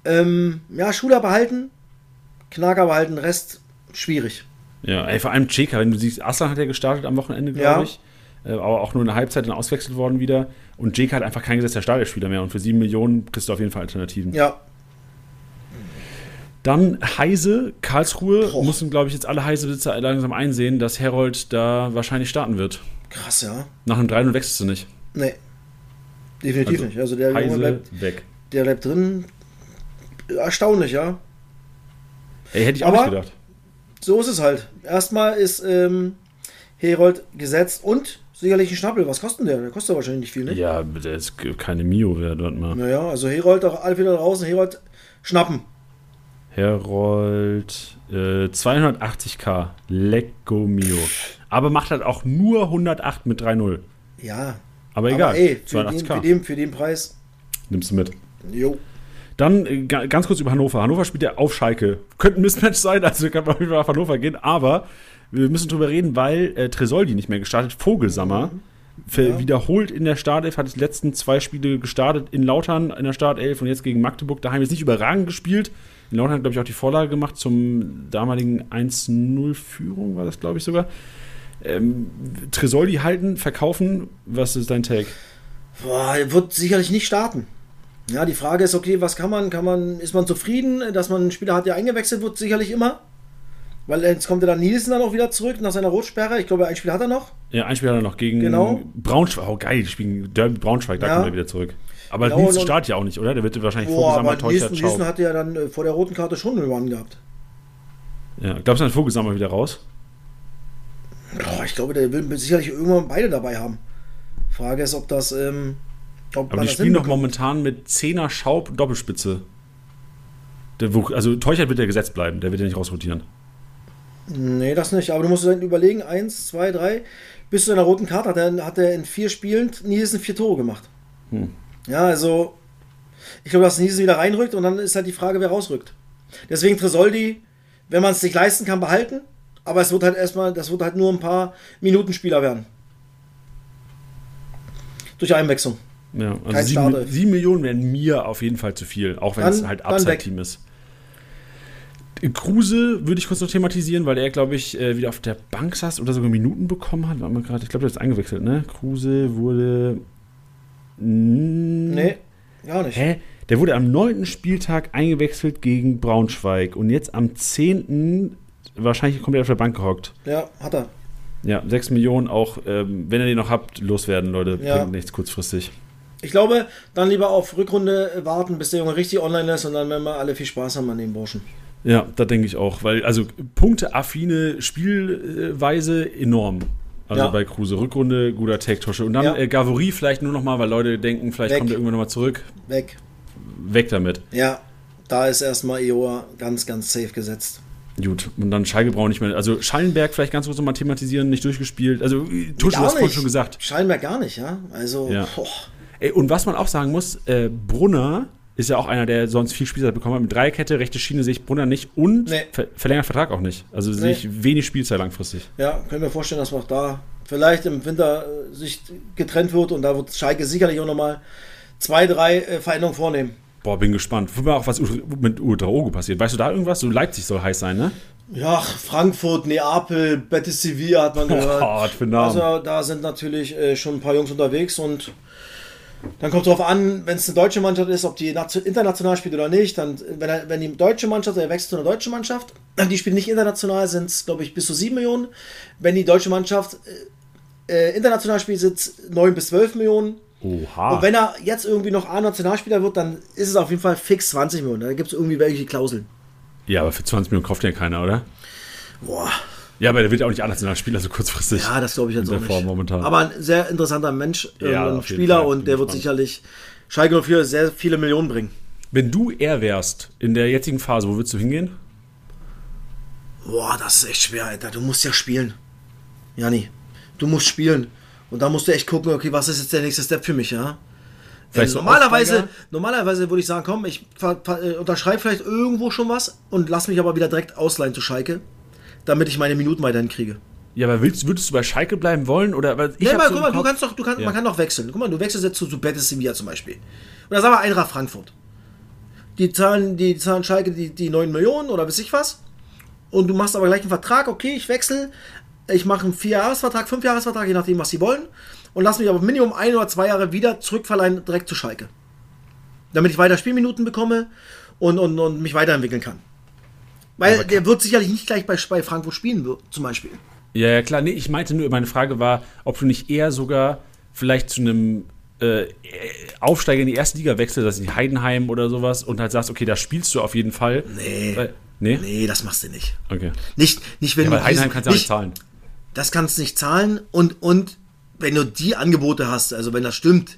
Ähm, ja, Schuler behalten, Knacker behalten, Rest schwierig. Ja, ey, vor allem Cheka, wenn du siehst, Aslan hat ja gestartet am Wochenende, glaube Ja. ich. Äh, aber auch nur in der Halbzeit dann auswechselt worden wieder. Und Cheka hat einfach kein gesetzter Startelspieler mehr. Und für 7 Millionen kriegst du auf jeden Fall Alternativen. Ja, Dann Heise, Karlsruhe. Boah. Müssen, glaube ich, jetzt alle Heise-Besitzer langsam einsehen, dass Herold da wahrscheinlich starten wird. Krass, ja. Nach einem 3-0 wechselst du nicht. Nee. Definitiv Also, nicht. Also der Junge Heise bleibt, weg. der bleibt drin. Erstaunlich, ja. Ey, hätte ich auch Aber- nicht gedacht. So ist es halt. Erstmal ist ähm, Herold gesetzt und sicherlich ein Schnappel. Was kostet denn der? Der kostet wahrscheinlich nicht viel, ne? Ja, der ist keine Mio wert, warte mal. Naja, also Herold auch alle wieder draußen. Herold schnappen. Herold, äh, 280k. Lecco Mio. Aber macht halt auch nur 108 mit 3-0. Ja. Aber egal. Aber ey, für den, 82k. für, den, für den Preis. Nimmst du mit. Jo. Dann äh, ga- ganz kurz über Hannover. Hannover spielt ja auf Schalke. Könnte ein Mismatch sein, also kann man auf Hannover gehen. Aber wir müssen drüber reden, weil äh, Tresoldi nicht mehr gestartet. Vogelsammer ver- Ja. wiederholt in der Startelf, hat die letzten zwei Spiele gestartet in Lautern in der Startelf und jetzt gegen Magdeburg daheim jetzt nicht überragend gespielt. In Lautern hat, glaube ich, auch die Vorlage gemacht zum damaligen 1-0-Führung, war das, glaube ich, sogar. Ähm, Tresoldi halten, verkaufen. Was ist dein Take? Boah, er wird sicherlich nicht starten. Ja, die Frage ist, okay, was kann man, kann man, ist man zufrieden, dass man einen Spieler hat, der eingewechselt wird? Sicherlich immer. Weil jetzt kommt er dann Nielsen dann auch wieder zurück nach seiner Rotsperre. Ich glaube, ein Spiel hat er noch. Ja, ein Spiel hat er noch gegen Genau. Braunschweig. Oh, geil, die spielen Derby Braunschweig, da Ja. kommt er wieder zurück. Aber Genau, Nielsen startet ja auch nicht, oder? Der wird wahrscheinlich Boah, Vogelsammer, Nielsen, Nielsen hatte ja dann äh, vor der roten Karte schon einen Run gehabt. Ja, glaubst du, dann Vogelsammer wieder raus? Boah, ich glaube, der will sicherlich irgendwann beide dabei haben. Frage ist, ob das, ähm, ob Aber die spielen doch momentan mit Zehner, Schaub und Doppelspitze. Der, also Teuchert wird ja gesetzt bleiben, der wird ja nicht rausrotieren. Nee, das nicht. Aber du musst dann überlegen, eins, zwei, drei. Bis zu einer roten Karte hat er, hat er in vier Spielen Nielsen vier Tore gemacht. Hm. Ja, also ich glaube, dass Nielsen wieder reinrückt und dann ist halt die Frage, wer rausrückt. Deswegen Tresoldi, wenn man es sich leisten kann, behalten. Aber es wird halt erstmal, das wird halt nur ein paar Minutenspieler werden. Durch Einwechslung. Ja, also Kein sieben, sieben Millionen wären mir auf jeden Fall zu viel, auch wenn Dann- es halt. Upside-Team ist. Kruse würde ich kurz noch thematisieren, weil er, glaube ich, äh, wieder auf der Bank saß oder sogar Minuten bekommen hat. Warte mal gerade, ich glaube, der ist eingewechselt, ne? Kruse wurde. Nee, gar nicht. Hä? Der wurde am 9. Spieltag eingewechselt gegen Braunschweig und jetzt am 10. wahrscheinlich komplett auf der Bank gehockt. Ja, hat er. Ja, 6 Millionen auch, ähm, wenn ihr den noch habt, loswerden, Leute. Ja. Bringt nichts kurzfristig. Ich glaube, dann lieber auf Rückrunde warten, bis der Junge richtig online ist und dann werden wir alle viel Spaß haben an dem Burschen. Ja, das denke ich auch, weil also punkteaffine Spielweise enorm. Also Ja. bei Kruse Rückrunde, guter Tech-Tosche. Und dann Ja. äh, Gavory vielleicht nur noch mal, weil Leute denken, vielleicht Weg. kommt er irgendwann noch mal zurück. Weg. Weg damit. Ja, da ist erstmal Eoa ganz, ganz safe gesetzt. Gut. Und dann Schalke braucht nicht mehr. Also Schallenberg vielleicht ganz kurz noch mal thematisieren, nicht durchgespielt. Also äh, Tusche, du Gar hast vorhin schon gesagt. Scheinbar gar nicht, ja. Also, Ja. Ey, und was man auch sagen muss, äh, Brunner ist ja auch einer, der sonst viel Spielzeit bekommen hat. Mit Dreierkette, rechte Schiene sehe ich Brunner nicht und Nee. ver verlängert Vertrag auch nicht. Also sehe Nee. ich wenig Spielzeit langfristig. ja, können wir vorstellen, dass man auch da vielleicht im Winter äh, sich getrennt wird und da wird Schalke sicherlich auch nochmal zwei, drei äh, Veränderungen vornehmen. Boah, bin gespannt. Wobei auch was mit Ultraogo passiert. Weißt du da irgendwas? So Leipzig soll heiß sein, ne? Ja, Frankfurt, Neapel, Betis Sevilla hat man gehört. Oh, für ein Name. Also da sind natürlich äh, schon ein paar Jungs unterwegs und dann kommt darauf an, wenn es eine deutsche Mannschaft ist, ob die nation- international spielt oder nicht. Dann, wenn, er, wenn die deutsche Mannschaft, er wechselt zu einer deutschen Mannschaft, die spielt nicht international, sind es, glaube ich, bis zu 7 Millionen. Wenn die deutsche Mannschaft äh, äh, international spielt, sind es 9 bis 12 Millionen. Oha. Und wenn er jetzt irgendwie noch A-Nationalspieler wird, dann ist es auf jeden Fall fix 20 Millionen. Da gibt es irgendwie welche Klauseln. ja, aber für 20 Millionen kauft ja keiner, oder? Boah, Ja, aber der wird ja auch nicht national spielen, also kurzfristig. ja, das glaube ich jetzt In auch nicht. Form momentan. Aber ein sehr interessanter Mensch, äh, Ja, ein auf jeden Spieler Fall. und der wird sicherlich Schalke 04 sehr viele Millionen bringen. Wenn du er wärst in der jetzigen Phase, wo würdest du hingehen? Boah, das ist echt schwer, Alter. Du musst ja spielen. Jani, du musst spielen. Und da musst du echt gucken, okay, was ist jetzt der nächste Step für mich, ja? Äh, normalerweise, normalerweise würde ich sagen, komm, ich äh, unterschreibe vielleicht irgendwo schon was und lass mich aber wieder direkt ausleihen zu Schalke, damit ich meine Minuten weiterhin kriege. Ja, aber willst, würdest du bei Schalke bleiben wollen? Oder, aber ich hab mal, so guck mal, du kannst doch, du kannst, Ja. man kann doch wechseln. Guck mal, du wechselst jetzt zu, zu Betis Sevilla zum Beispiel. Oder sagen wir Eintracht Frankfurt. Die zahlen, die zahlen Schalke die, die 9 Millionen oder weiß ich was. Und du machst aber gleich einen Vertrag, okay, ich wechsle. Ich mache einen Vierjahresvertrag, Fünfjahresvertrag, je nachdem, was sie wollen. Und lass mich aber Minimum ein oder zwei Jahre wieder zurückverleihen direkt zu Schalke. Damit ich weiter Spielminuten bekomme und, und, und mich weiterentwickeln kann. Weil der wird sicherlich nicht gleich bei, bei Frankfurt spielen, zum Beispiel. Ja, ja, klar. Nee, ich meinte nur, meine Frage war, ob du nicht eher sogar vielleicht zu einem äh, Aufsteiger in die erste Liga wechselst, also die Heidenheim oder sowas, und halt sagst, okay, da spielst du auf jeden Fall. Nee. Weil, nee? Nee, das machst du nicht. Okay. Nicht, nicht wenn Ja, du weil Heidenheim kannst du ja nicht, zahlen. Das kannst du nicht zahlen und, und wenn du die Angebote hast, also wenn das stimmt,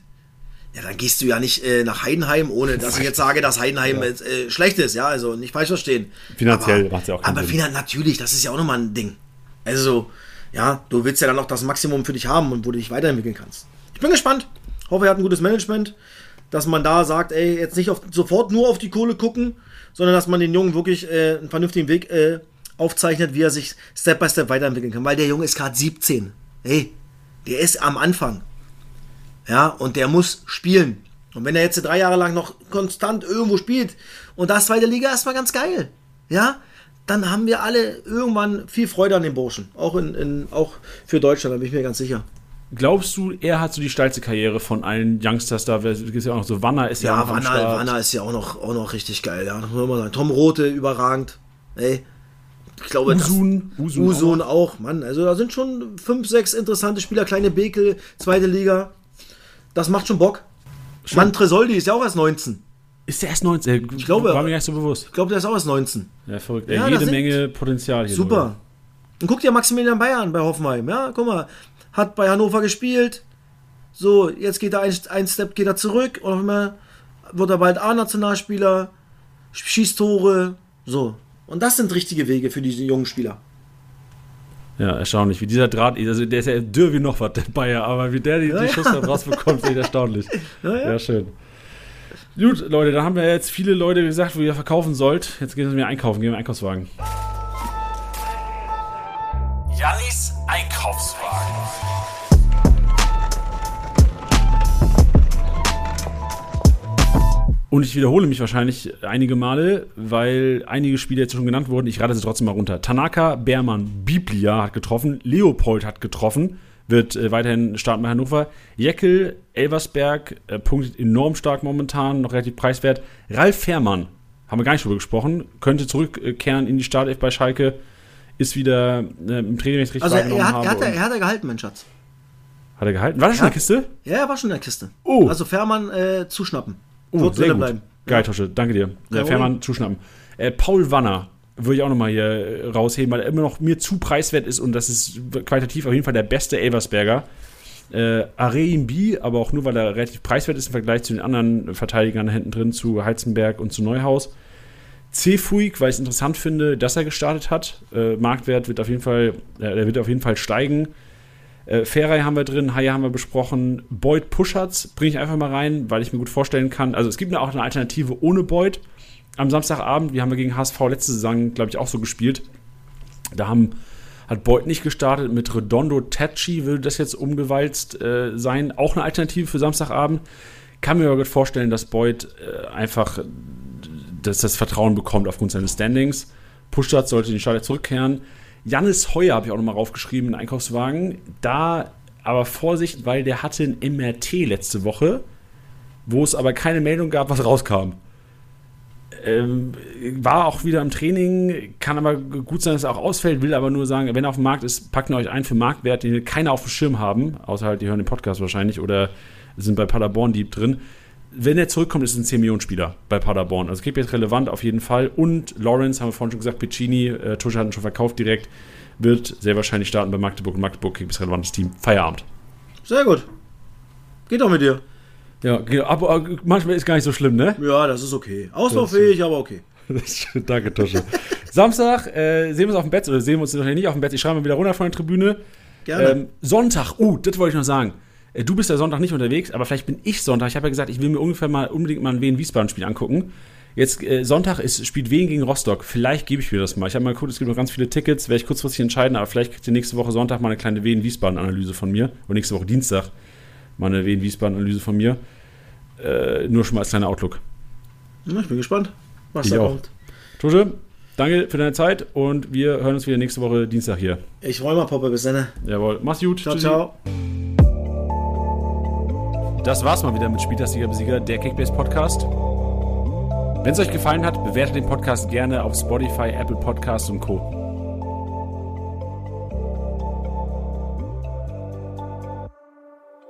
ja, dann gehst du ja nicht äh, nach Heidenheim, ohne dass ich jetzt sage, dass Heidenheim jetzt, äh, schlecht ist, ja, also nicht falsch verstehen. Finanziell aber, macht's ja auch keinen Aber Sinn. natürlich, das ist ja auch nochmal ein Ding. Also, ja, du willst ja dann auch das Maximum für dich haben und wo du dich weiterentwickeln kannst. Ich bin gespannt. Hoffe, er hat ein gutes Management, dass man da sagt, ey, jetzt nicht auf, sofort nur auf die Kohle gucken, sondern dass man den Jungen wirklich äh, einen vernünftigen Weg äh, aufzeichnet, wie er sich Step by Step weiterentwickeln kann. Weil der Junge ist gerade 17. Hey, der ist am Anfang. Ja, und der muss spielen. Und wenn er jetzt drei Jahre lang noch konstant irgendwo spielt und das zweite Liga erstmal ganz geil, ja, dann haben wir alle irgendwann viel Freude an den Burschen. Auch, in, in, auch für Deutschland, da bin ich mir ganz sicher. Glaubst du, er hat so die steilste Karriere von allen Youngsters da? Es gibt ja auch noch so Wanner ist ja, Ja, auch noch am Wanner. Wanner ist ja auch noch, auch noch richtig geil. Ja. Tom Rote, überragend. Ey, ich glaube, das- Usun, Usun, Usun auch auch, Mann. Also da sind schon fünf, sechs interessante Spieler. Kleine Bekel, zweite Liga. Das macht schon Bock. Mann, Tresoldi ist ja auch erst 19. Ist der erst 19? Ich glaube- War mir gar nicht so bewusst. Ich glaube, der ist auch erst 19. Ja, verrückt. Ja, Ja, jede Menge Potenzial hier. Super. Und guck dir Maximilian Bayer an bei Hoffenheim. Ja, guck mal. Hat bei Hannover gespielt. So, jetzt geht er ein, ein Step geht er zurück und auf einmal wird er bald A-Nationalspieler, schießt Tore. So. Und das sind richtige Wege für diese jungen Spieler. Ja, erstaunlich, wie dieser Draht, also der ist ja dürr wie noch was, der Bayer, aber wie der die, Ja, die ja. Schuss da rausbekommt, finde ich erstaunlich. Ja, ja. Ja, schön. Gut, Leute, dann haben wir jetzt viele Leute gesagt, wo ihr verkaufen sollt. Jetzt gehen wir einkaufen, gehen wir in den Einkaufswagen. Jannis Einkaufswagen. Und ich wiederhole mich wahrscheinlich einige Male, weil einige Spiele jetzt schon genannt wurden. Ich rate sie trotzdem mal runter. Tanaka, Beermann, Biblia hat getroffen, Leopold hat getroffen, wird äh, weiterhin starten bei Hannover. Jeckel, Elversberg, äh, punktet enorm stark momentan, noch relativ preiswert. Ralf Fährmann, haben wir gar nicht drüber gesprochen, könnte zurückkehren in die Startelf bei Schalke, ist wieder äh, im Training, richtig Also er, wahrgenommen er, hat, er, hat, und- er hat er gehalten, mein Schatz. hat er gehalten? War das schon Ja. eine Kiste? Ja, er war schon in der Kiste. Oh. Also Fährmann äh, zuschnappen. Oh, Wird sehr gut. bleiben. Geil, Tosche, danke dir. Ja. Fährmann zuschnappen. Äh, Paul Wanner würde ich auch nochmal hier äh, rausheben, weil er immer noch mir zu preiswert ist und das ist qualitativ auf jeden Fall der beste Elversberger. Äh, Areim B, aber auch nur, weil er relativ preiswert ist im Vergleich zu den anderen Verteidigern hinten drin, zu Heizenberg und zu Neuhaus. C-Fuig, weil ich es interessant finde, dass er gestartet hat. Äh, Marktwert wird auf jeden Fall, äh, der wird auf jeden Fall steigen. Äh, Ferrei haben wir drin, Haie haben wir besprochen. Boyd Puschatz bringe ich einfach mal rein, weil ich mir gut vorstellen kann. Also es gibt auch eine Alternative ohne Boyd. Am Samstagabend, die haben wir gegen HSV letzte Saison, glaube ich, auch so gespielt. Da haben, hat Boyd nicht gestartet. Mit Redondo Tacci würde das jetzt umgewalzt äh, sein. Auch eine Alternative für Samstagabend. Kann mir aber gut vorstellen, dass Boyd äh, einfach dass das Vertrauen bekommt aufgrund seines Standings. Puschatz sollte in die Startelf zurückkehren. Jannis Heuer habe ich auch nochmal raufgeschrieben, in den Einkaufswagen. Da aber Vorsicht, weil der hatte ein MRT letzte Woche, wo es aber keine Meldung gab, was rauskam. Ähm, war auch wieder im Training, kann aber gut sein, dass er auch ausfällt, will aber nur sagen, wenn er auf dem Markt ist, packt ihr euch ein für Marktwert, den keiner auf dem Schirm haben, außer halt, die hören den Podcast wahrscheinlich oder sind bei Paderborn Deep drin. Wenn er zurückkommt, ist es ein 10 Millionen Spieler bei Paderborn. Also Kipp jetzt relevant auf jeden Fall. Und Lawrence, haben wir vorhin schon gesagt, Piccini, äh, Tusche hat ihn schon verkauft direkt, wird sehr wahrscheinlich starten bei Magdeburg. Und Magdeburg Kipp ist relevantes Team. Feierabend. Sehr gut. Geht doch mit dir. Ja, aber aber manchmal ist gar nicht so schlimm, ne? Ja, das ist okay. Ausbaufähig, aber okay. Danke, Tusche. Samstag äh, sehen wir uns auf dem Bett, oder sehen wir uns noch nicht auf dem Bett. Ich schreibe mal wieder runter von der Tribüne. Gerne. Ähm, Sonntag, uh, das wollte ich noch sagen. Äh, Du bist ja Sonntag nicht unterwegs, aber vielleicht bin ich Sonntag. Ich habe ja gesagt, ich will mir ungefähr mal unbedingt mal ein Wien-Wiesbaden-Spiel angucken. Jetzt äh, Sonntag ist, spielt Wien gegen Rostock. Vielleicht gebe ich mir das mal. Ich habe mal geguckt, es gibt noch ganz viele Tickets. Werde ich kurzfristig entscheiden, aber vielleicht kriegt ihr nächste Woche Sonntag mal eine kleine Wien-Wiesbaden-Analyse von mir. Und nächste Woche Dienstag mal eine Wien-Wiesbaden-Analyse von mir. Äh, nur schon mal als kleiner Outlook. Na, ich bin gespannt, was Ich da auch. kommt. Tusche, danke für deine Zeit und wir hören uns wieder nächste Woche Dienstag hier. Ich freue mich, Poppe. Bis dann. Jawohl, mach's gut. Ciao, Tschüssi. ciao. Das war's mal wieder mit Spieltagsliga Besieger, der Kickbase Podcast. Wenn es euch gefallen hat, bewertet den Podcast gerne auf Spotify, Apple Podcasts und Co.